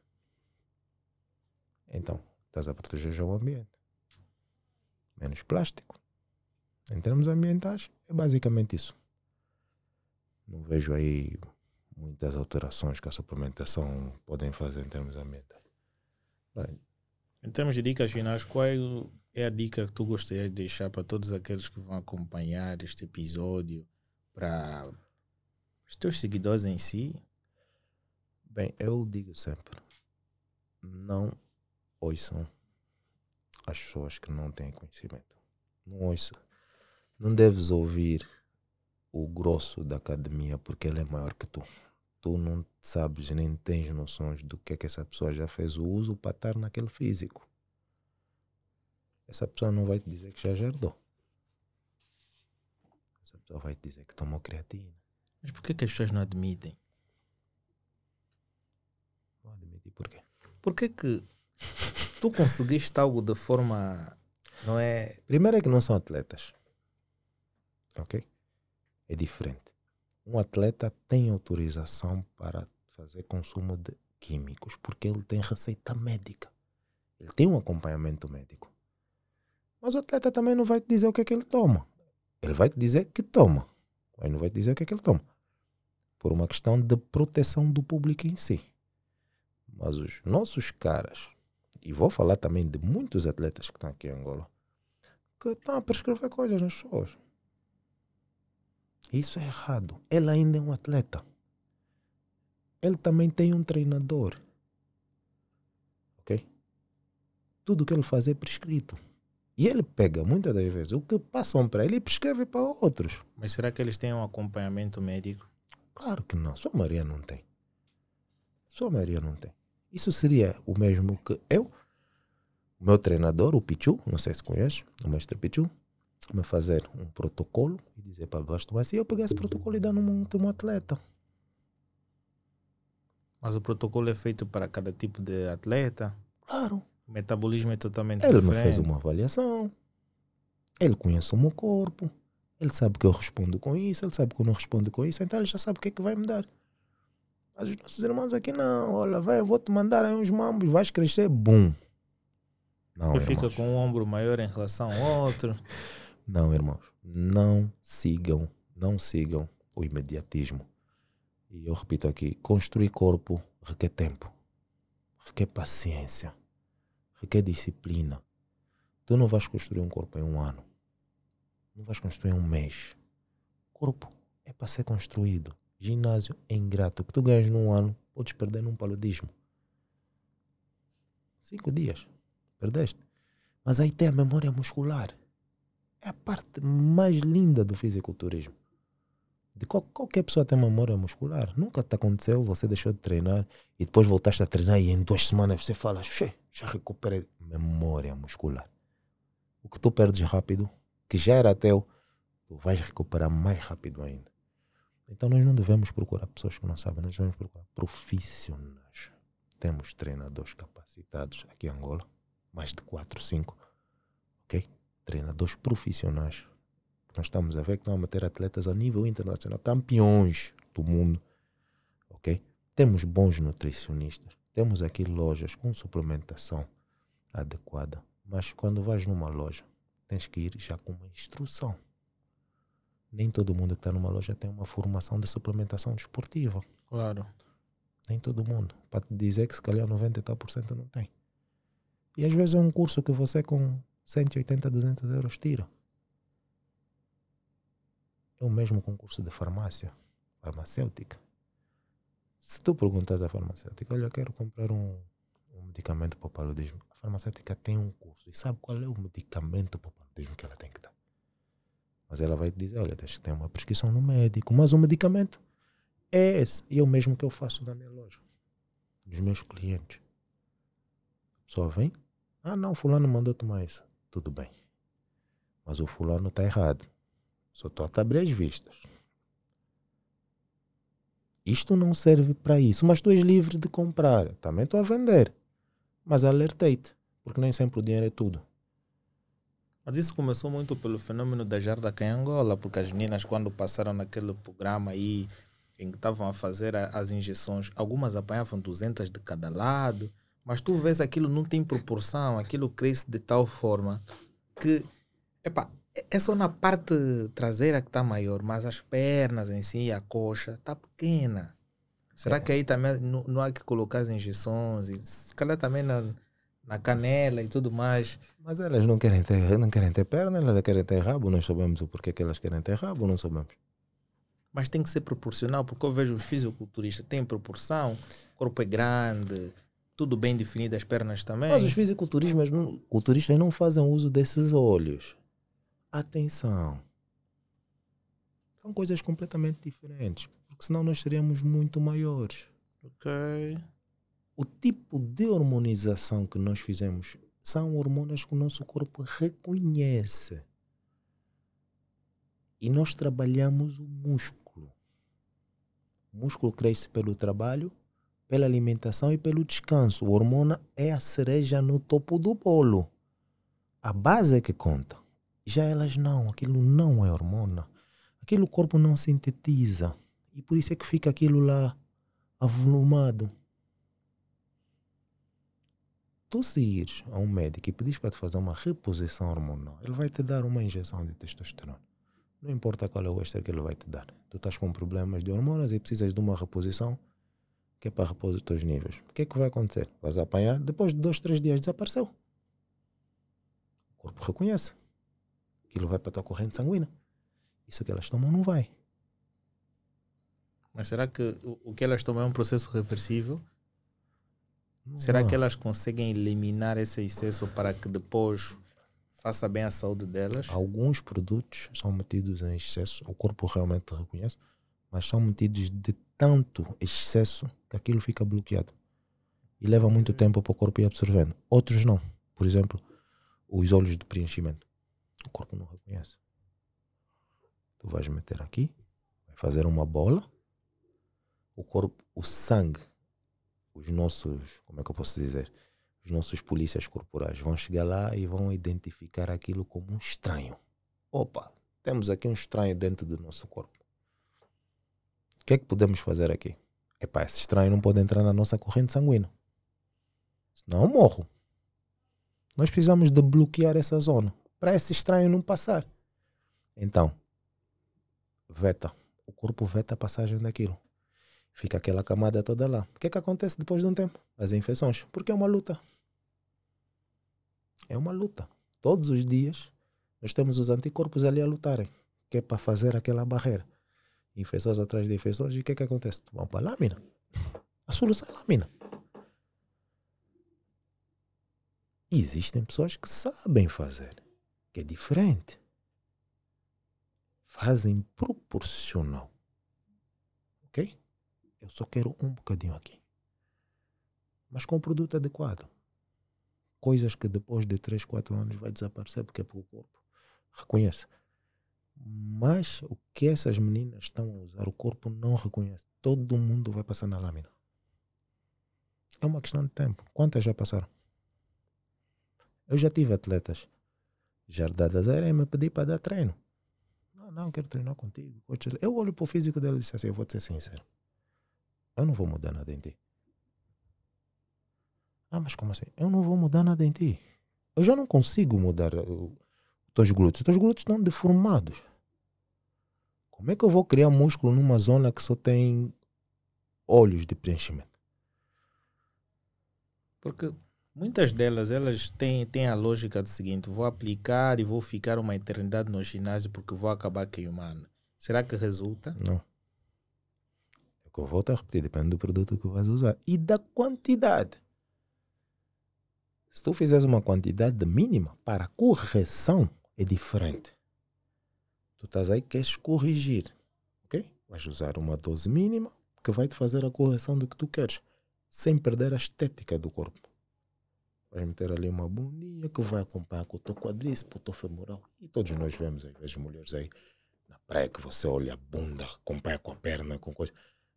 A: Então, estás a proteger já o ambiente. Menos plástico. Em termos ambientais, é basicamente isso. Não vejo aí muitas alterações que a suplementação podem fazer em termos ambientais. Bem,
B: Em termos de dicas finais, qual é a dica que tu gostarias de deixar para todos aqueles que vão acompanhar este episódio, para os teus seguidores em si?
A: Bem, eu digo sempre: não ouçam as pessoas que não têm conhecimento. Não ouça. Não deves ouvir o grosso da academia porque ele é maior que tu. Tu não sabes nem tens noções do que é que essa pessoa já fez o uso para estar naquele físico. Essa pessoa não vai te dizer que já herdou. Essa pessoa vai te dizer que tomou creatina.
B: Mas por que, que as pessoas não admitem?
A: Vou admitir porquê.
B: Por que que tu conseguiste algo de forma, não é?
A: Primeiro é que não são atletas. Ok? É diferente. Um atleta tem autorização para fazer consumo de químicos porque ele tem receita médica. Ele tem um acompanhamento médico. Mas o atleta também não vai te dizer o que é que ele toma. Ele vai te dizer que toma. Mas não vai te dizer o que é que ele toma. Por uma questão de proteção do público em si. Mas os nossos caras, e vou falar também de muitos atletas que estão aqui em Angola, que estão a prescrever coisas nas pessoas. Isso é errado. Ele ainda é um atleta. Ele também tem um treinador. Ok? Tudo que ele faz é prescrito. E ele pega, muitas das vezes, o que passam para ele e prescreve para outros.
B: Mas será que eles têm um acompanhamento médico?
A: Claro que não. Sua Maria não tem. Sua Maria não tem. Isso seria o mesmo que eu, o meu treinador, o Pichu, não sei se conhece, o mestre Pichu, me fazer um protocolo e dizer para baixo tomar assim, eu pegar esse protocolo e dar num último atleta.
B: Mas o protocolo é feito para cada tipo de atleta.
A: Claro.
B: O metabolismo é totalmente
A: Ele me
B: diferente.
A: fez uma avaliação. Ele conhece o meu corpo. Ele sabe que eu respondo com isso. Ele sabe que eu não respondo com isso. Então ele já sabe o que é que vai me dar. Mas os nossos irmãos aqui não. Olha, vai, eu vou te mandar aí uns mambos. Vais crescer. Bum. Não,
B: Ele fica com um ombro maior em relação ao outro.
A: Não, irmãos. Não sigam. Não sigam o imediatismo. E eu repito aqui. Construir corpo requer tempo. Requer paciência. Requer disciplina. Tu não vais construir um corpo em um ano. Não vais construir um mês. Corpo é para ser construído. Ginásio é ingrato. O que tu ganhas num ano, podes perder num paludismo. Cinco dias. Perdeste. Mas aí tem a memória muscular. É a parte mais linda do fisiculturismo. De qual, qualquer pessoa tem memória muscular. Nunca te aconteceu, você deixou de treinar e depois voltaste a treinar e em duas semanas você fala, "Xê, já recuperei memória muscular. O que tu perdes rápido, que já era teu, tu vais recuperar mais rápido ainda. Então nós não devemos procurar pessoas que não sabem, nós devemos procurar profissionais. Temos treinadores capacitados aqui em Angola, mais de 4, 5, ok? Treinadores profissionais. Nós estamos a ver que estão a meter atletas a nível internacional, campeões do mundo, ok? Temos bons nutricionistas, temos aqui lojas com suplementação adequada, mas quando vais numa loja, tens que ir já com uma instrução. Nem todo mundo que está numa loja tem uma formação de suplementação desportiva.
B: Claro.
A: Nem todo mundo. Para te dizer que se calhar 90 e tal por cento não tem. E às vezes é um curso que você com 180, 200 euros tira. É o mesmo com curso de farmácia, farmacêutica. Se tu perguntas à farmacêutica, olha, eu quero comprar um, um medicamento para o paludismo. A farmacêutica tem um curso e sabe qual é o medicamento para o paludismo que ela tem que dar. Mas ela vai te dizer, olha, tens que ter uma prescrição no médico, mas o medicamento é esse. E é o mesmo que eu faço na minha loja. Dos meus clientes. Pessoa vem, ah não, fulano mandou tomar isso. Tudo bem. Mas o fulano está errado. Só estou a te abrir as vistas. Isto não serve para isso, mas tu és livre de comprar. Também estou a vender. Mas alertei-te, porque nem sempre o dinheiro é tudo.
B: Mas isso começou muito pelo fenômeno da jarda em Angola, porque as meninas, quando passaram naquele programa aí, em que estavam a fazer as injeções, algumas apanhavam 200 de cada lado, mas tu vês aquilo não tem proporção, aquilo cresce de tal forma que, epá, é- é só na parte traseira que está maior, mas as pernas em si, a coxa, está pequena. Será que aí também não, não há que colocar as injeções? E se calhar também na, na canela e tudo mais.
A: Mas elas não querem ter, não querem ter perna, elas querem ter rabo. Nós sabemos o porquê que elas querem ter rabo, não sabemos.
B: Mas tem que ser proporcional, porque eu vejo os fisiculturistas, tem proporção, o corpo é grande, tudo bem definido, as pernas também.
A: Mas os fisiculturistas não, culturistas não fazem uso desses olhos. Atenção. São coisas completamente diferentes. Porque senão nós seríamos muito maiores.
B: Ok.
A: O tipo de hormonização que nós fizemos são hormonas que o nosso corpo reconhece. E nós trabalhamos o músculo. O músculo cresce pelo trabalho, pela alimentação e pelo descanso. O hormona é a cereja no topo do bolo. A base é que conta. Já elas não, aquilo não é hormona. Aquilo o corpo não sintetiza. E por isso é que fica aquilo lá avolumado. Tu se ires a um médico e pedires para te fazer uma reposição hormonal, ele vai te dar uma injeção de testosterona. Não importa qual é o extra que ele vai te dar. Tu estás com problemas de hormonas e precisas de uma reposição que é para repor os teus níveis. O que é que vai acontecer? Vais apanhar, depois de dois, três dias desapareceu. O corpo reconhece. Aquilo vai para a tua corrente sanguínea. Isso que elas tomam não vai.
B: Mas será que o, que elas tomam é um processo reversível?
A: Não
B: Será que elas conseguem eliminar esse excesso para que depois faça bem à saúde delas?
A: Alguns produtos são metidos em excesso, o corpo realmente reconhece, mas são metidos de tanto excesso que aquilo fica bloqueado. E leva muito tempo para o corpo ir absorvendo. Outros não. Por exemplo, os óleos de preenchimento. O corpo não reconhece. Tu vais meter aqui, vai fazer uma bola. O corpo, o sangue, os nossos, como é que eu posso dizer? Os nossos polícias corporais vão chegar lá e vão identificar aquilo como um estranho. Opa, temos aqui um estranho dentro do nosso corpo. O que é que podemos fazer aqui? Epá, esse estranho não pode entrar na nossa corrente sanguínea. Senão eu morro. Nós precisamos de bloquear essa zona para esse estranho não passar. Então, veta. O corpo veta a passagem daquilo. Fica aquela camada toda lá. O que é que acontece depois de um tempo? As infecções. Porque é uma luta. É uma luta. Todos os dias nós temos os anticorpos ali a lutarem. Que é para fazer aquela barreira. Infecções atrás de infecções. E o que é que acontece? Vão para a lâmina. A solução é a lâmina. Existem pessoas que sabem fazer. Que é diferente. Fazem proporcional. Ok? Eu só quero um bocadinho aqui. Mas com o produto adequado. Coisas que depois de 3, 4 anos vai desaparecer porque é porque o corpo reconhece. Mas o que essas meninas estão a usar, o corpo não reconhece. Todo mundo vai passar na lâmina. É uma questão de tempo. Quantas já passaram? Eu já tive atletas jardadas a me pedir para dar treino. Não, não, quero treinar contigo. Eu olho para o físico dele e disse assim: eu vou te ser sincero. Eu não vou mudar nada em ti. Ah, mas como assim? Eu não vou mudar nada em ti. Eu já não consigo mudar uh, os teus glúteos. Os teus glúteos estão deformados. Como é que eu vou criar músculo numa zona que só tem olhos de preenchimento?
B: Porque muitas delas, elas têm, têm a lógica do seguinte, vou aplicar e vou ficar uma eternidade no ginásio porque vou acabar queimando. Será que resulta?
A: Não. É eu volto a repetir, depende do produto que vais usar e da quantidade. Se tu fizeres uma quantidade mínima para correção, é diferente. Tu estás aí, queres corrigir, ok? Vais usar uma dose mínima que vai te fazer a correção do que tu queres, sem perder a estética do corpo. Vais meter ali uma bundinha que vai acompanhar com o teu quadríceps, o teu femoral. E todos nós vemos aí, as mulheres aí na praia que você olha a bunda, acompanha com a perna, com coisa.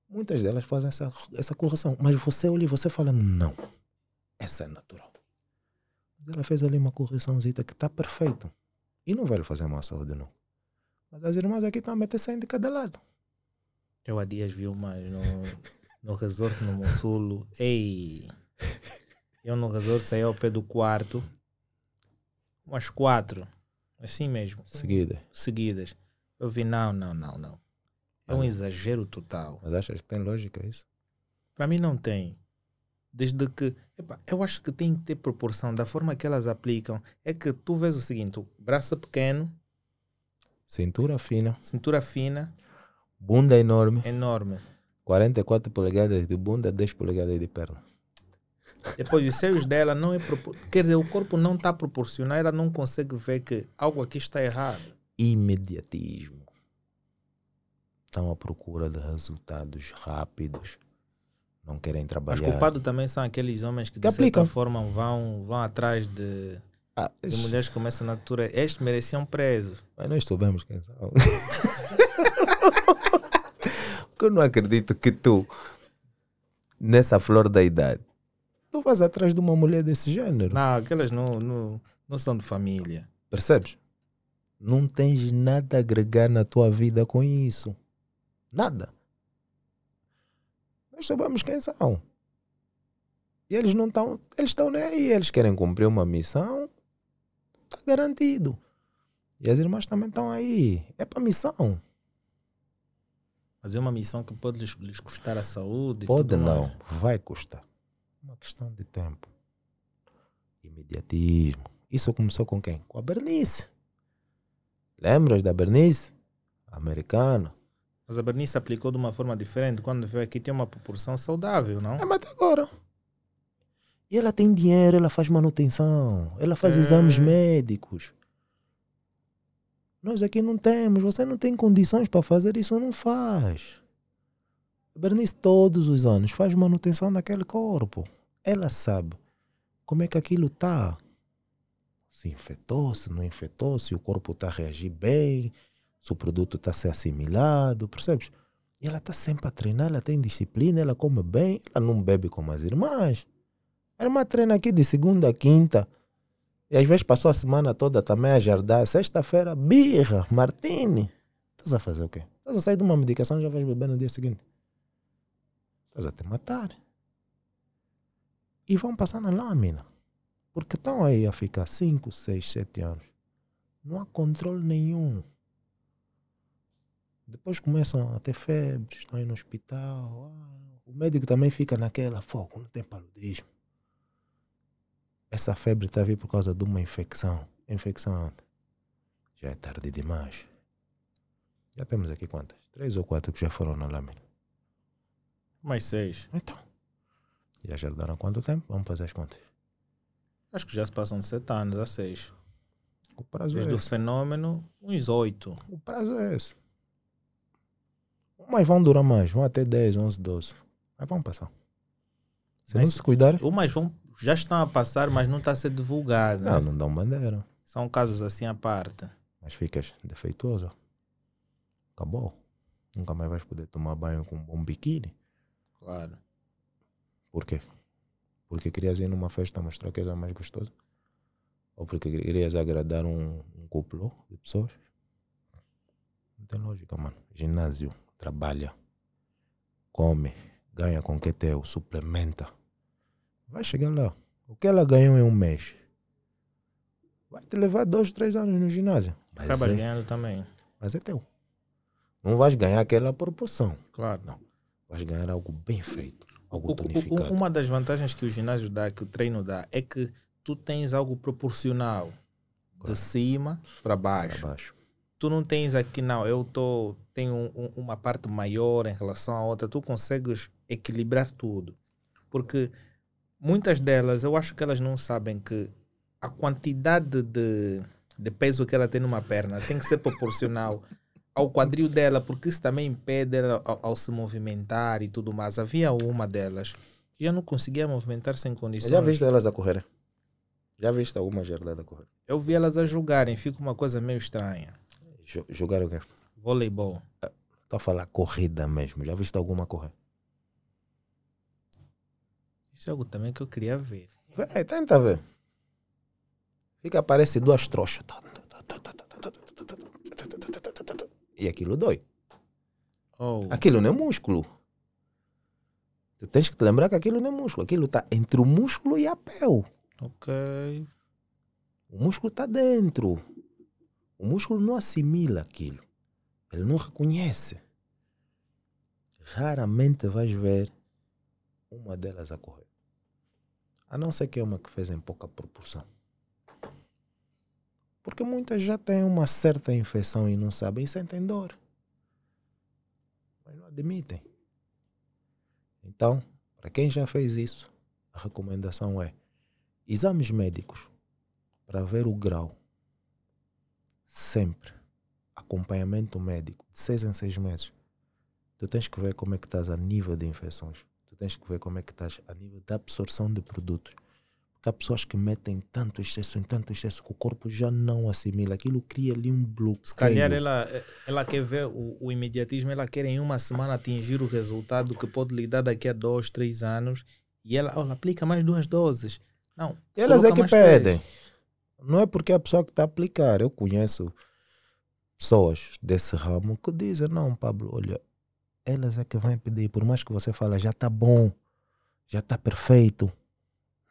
A: Muitas delas fazem essa, essa correção, mas você olha e você fala, não, essa é natural. Ela fez ali uma correçãozita que está perfeito. E não vai lhe fazer mal à saúde, não. Mas as irmãs aqui estão a meter 100 de cada lado.
B: Eu há dias vi umas no, no resort no Monsulo. Ei! Eu no resort saí ao pé do quarto. Umas quatro. Assim mesmo.
A: Seguida.
B: Seguidas. Eu vi, não, não, não, não. É um exagero total.
A: Mas achas que tem lógica isso?
B: Para mim não tem. Desde que. epá, eu acho que tem que ter proporção da forma que elas aplicam. É que tu vês o seguinte: o braço pequeno,
A: Cintura fina,
B: cintura fina,
A: bunda enorme,
B: enorme.
A: 44 polegadas de bunda, 10 polegadas de perna.
B: Depois os seios dela não é. propor- Quer dizer, o corpo não está proporcional, ela não consegue ver que algo aqui está errado.
A: Imediatismo. Estão à procura de resultados rápidos. Não querem
B: Mas
A: trabalhar.
B: culpado também são aqueles homens que, de
A: Que aplicam.
B: certa forma, vão, vão atrás de,
A: Ah, isso-
B: mulheres começam na altura. Estes mereciam preso.
A: Mas nós soubemos quem são. Porque eu não acredito que tu, nessa flor da idade, tu vas atrás de uma mulher desse gênero.
B: Não, aquelas não, não, não são de família.
A: Percebes? Não tens nada a agregar na tua vida com isso. Nada. Nós sabemos quem são. E eles não estão. Eles estão nem aí. Eles querem cumprir uma missão. Está garantido. E as irmãs também estão aí. É para missão.
B: Mas é uma missão que pode lhes, lhes custar a saúde.
A: Pode não.
B: mais.
A: Vai custar. Uma questão de tempo. Imediatismo. Isso começou com quem? Com a Bernice. Lembras da Bernice? Americana.
B: Mas a Bernice aplicou de uma forma diferente. Quando veio aqui tem uma proporção saudável, não?
A: É, mas até agora. E ela tem dinheiro, ela faz manutenção, ela faz
B: É.
A: exames médicos. Nós aqui não temos, você não tem condições para fazer isso, não faz. A Bernice todos os anos faz manutenção daquele corpo. Ela sabe como é que aquilo está. Se infectou, se não infectou, se o corpo está a reagir bem, se o produto está a ser assimilado, percebes? E ela está sempre a treinar, ela tem disciplina, ela come bem, ela não bebe como as irmãs. A irmã treina aqui de segunda a quinta. E às vezes passou a semana toda também a jardar. Sexta-feira, birra, martini. Estás a fazer o quê? Estás a sair de uma medicação e já vais beber no dia seguinte. Estás a te matar. E vão passar na lâmina. Porque estão aí a ficar 5, 6, 7 anos. Não há controle nenhum. Depois começam a ter febre, estão aí no hospital. Ah, o médico também fica naquela foco, não tem paludismo. Essa febre está a vir por causa de uma infecção. Infecção? Já é tarde demais. Já temos aqui quantas? Três ou quatro que já foram na lâmina.
B: Mais seis.
A: Então. Já jardaram quanto tempo? Vamos fazer as contas.
B: Acho que já se passam de sete anos a seis.
A: O prazo
B: Desde
A: é
B: o
A: esse.
B: fenômeno, uns oito.
A: O prazo é esse. Mas vão durar mais, vão até 10, 11, 12. Mas vão passar. Se
B: Mas-
A: não se cuidar,
B: Umas vão, já estão a passar, mas não está a ser divulgado.
A: não,
B: né?
A: não dão bandeira.
B: São casos assim à parte.
A: Mas ficas defeituosa. Acabou. Nunca mais vais poder tomar banho com um bom biquíni.
B: Claro.
A: Por quê? Porque querias ir numa festa mostrar que és a mais gostosa? Ou porque querias agradar um, um de pessoas? Não tem lógica, mano. Ginásio, trabalha, come, ganha com o que teu, suplementa. Vai chegar lá. O que ela ganhou em um mês? Vai te levar dois, três anos no ginásio. Mas
B: Acabas
A: é,
B: ganhando também.
A: mas é teu. Não vais ganhar aquela proporção.
B: Claro.
A: Não. Vais ganhar algo bem feito. Algo
B: O-
A: tonificado.
B: o- uma das vantagens que o ginásio dá, que o treino dá, é que tu tens algo proporcional. De
A: Claro.
B: cima para
A: Para
B: baixo.
A: baixo.
B: Tu não tens aqui, não, eu tô, tenho um- uma parte maior em relação à outra. Tu consegues equilibrar tudo. Porque muitas delas, eu acho que elas não sabem que a quantidade de, de peso que ela tem numa perna tem que ser proporcional ao quadril dela, porque isso também impede ela ao, ao se movimentar e tudo mais. Havia uma delas que já não conseguia movimentar sem condições.
A: Já viste elas a correr? Já viste alguma gerdada a correr?
B: Eu vi elas a jogarem, fica uma coisa meio estranha.
A: Jo- Jogar o quê?
B: Voleibol.
A: Estou a falar corrida mesmo. Já viste alguma correr?
B: Isso é algo também que eu queria ver.
A: Vai, tenta ver. Fica, parece duas trouxas. E aquilo dói.
B: Oh,
A: Aquilo não é músculo. Tu tens que te lembrar que aquilo não é músculo. Aquilo está entre o músculo e a pele.
B: ok.
A: O músculo está dentro. O músculo não assimila aquilo. Ele não reconhece. Raramente vais ver uma delas a correr. A não ser que é uma que fez em pouca proporção. Porque muitas já têm uma certa infecção e não sabem e sentem dor. Mas não admitem. Então, para quem já fez isso, a recomendação é exames médicos para ver o grau. Sempre. Acompanhamento médico de seis em seis meses. Tu tens que ver como é que estás a nível de infecções. Tu tens que ver como é que estás a nível de absorção de produtos. Porque há pessoas que metem tanto excesso em tanto excesso que o corpo já não assimila. Aquilo cria ali um bloqueio.
B: Se calhar ela, ela quer ver o, o imediatismo, ela quer em uma semana atingir o resultado que pode lhe dar daqui a dois, três anos. E ela, ela aplica mais duas doses. Não.
A: Elas é que pedem. Não é porque é a pessoa que está a aplicar. Eu conheço pessoas desse ramo que dizem, não, Pablo, olha, elas é que vão pedir, por mais que você fale, já está bom, já está perfeito.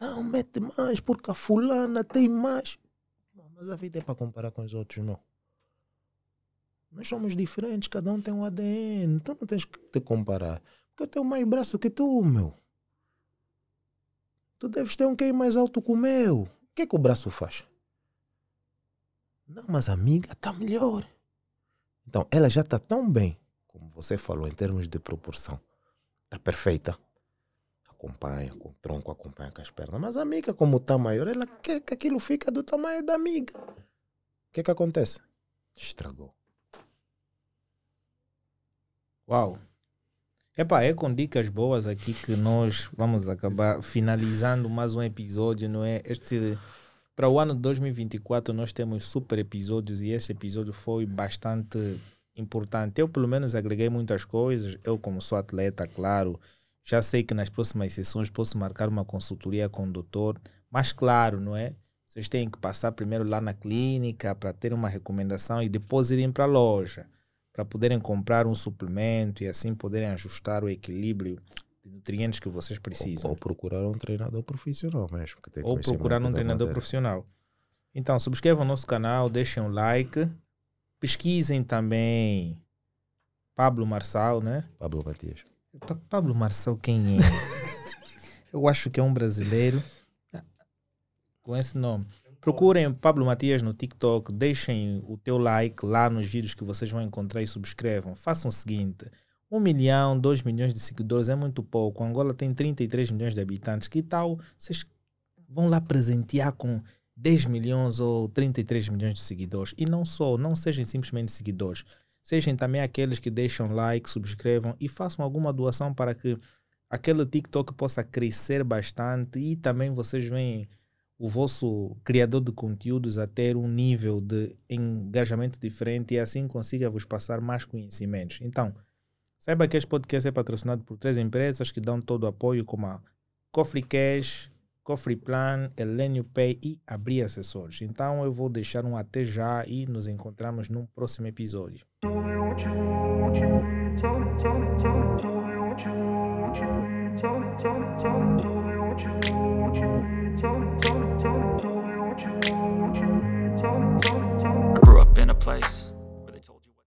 A: Não, mete mais, porque a fulana tem mais. Mas a vida é para comparar com os outros, não. Nós somos diferentes, cada um tem um ADN, então não tens que te comparar. Porque eu tenho mais braço que tu, meu. Tu deves ter um QI mais alto que o meu. O que é que o braço faz? Não, mas a amiga está melhor. Então, ela já está tão bem, você falou, em termos de proporção. Está perfeita. Acompanha com o tronco, acompanha com as pernas. Mas a amiga, como está maior, ela quer que aquilo fique do tamanho da amiga. O que que acontece? Estragou.
B: Uau. Epá, é com dicas boas aqui que nós vamos acabar finalizando mais um episódio, não é? Este, para o ano de 2024 nós temos super episódios e este episódio foi bastante importante. Eu pelo menos agreguei muitas coisas. Eu como sou atleta, claro, já sei que nas próximas sessões posso marcar uma consultoria com o doutor, mas claro, não é? Vocês têm que passar primeiro lá na clínica para ter uma recomendação e depois irem para a loja para poderem comprar um suplemento e assim poderem ajustar o equilíbrio de nutrientes que vocês
A: Ou,
B: precisam.
A: ou procurar um treinador profissional mesmo.
B: Ou procurar um treinador
A: matéria.
B: profissional. Então, subscrevam o nosso canal, deixem um like, pesquisem também Pablo Marçal, né?
A: Pablo Matias.
B: Pa- Pablo Marçal quem é? Eu acho que é um brasileiro com esse nome. Procurem Pablo Matias no TikTok, deixem o teu like lá nos vídeos que vocês vão encontrar e subscrevam. Façam o seguinte: 1 milhão, 2 milhões de seguidores é muito pouco. Angola tem 33 milhões de habitantes. Que tal vocês vão lá presentear com 10 milhões ou 33 milhões de seguidores? E não só, não sejam simplesmente seguidores. sejam também aqueles que deixam like, subscrevam e façam alguma doação para que aquele TikTok possa crescer bastante e também vocês veem o vosso criador de conteúdos a ter um nível de engajamento diferente e assim consiga vos passar mais conhecimentos. Então, saiba que este podcast é patrocinado por três empresas que dão todo o apoio, como a Cofre Cash, Cofre Plan, Elenio Pay e Abrir Acessórios. Então, eu vou deixar um até já e nos encontramos num próximo episódio.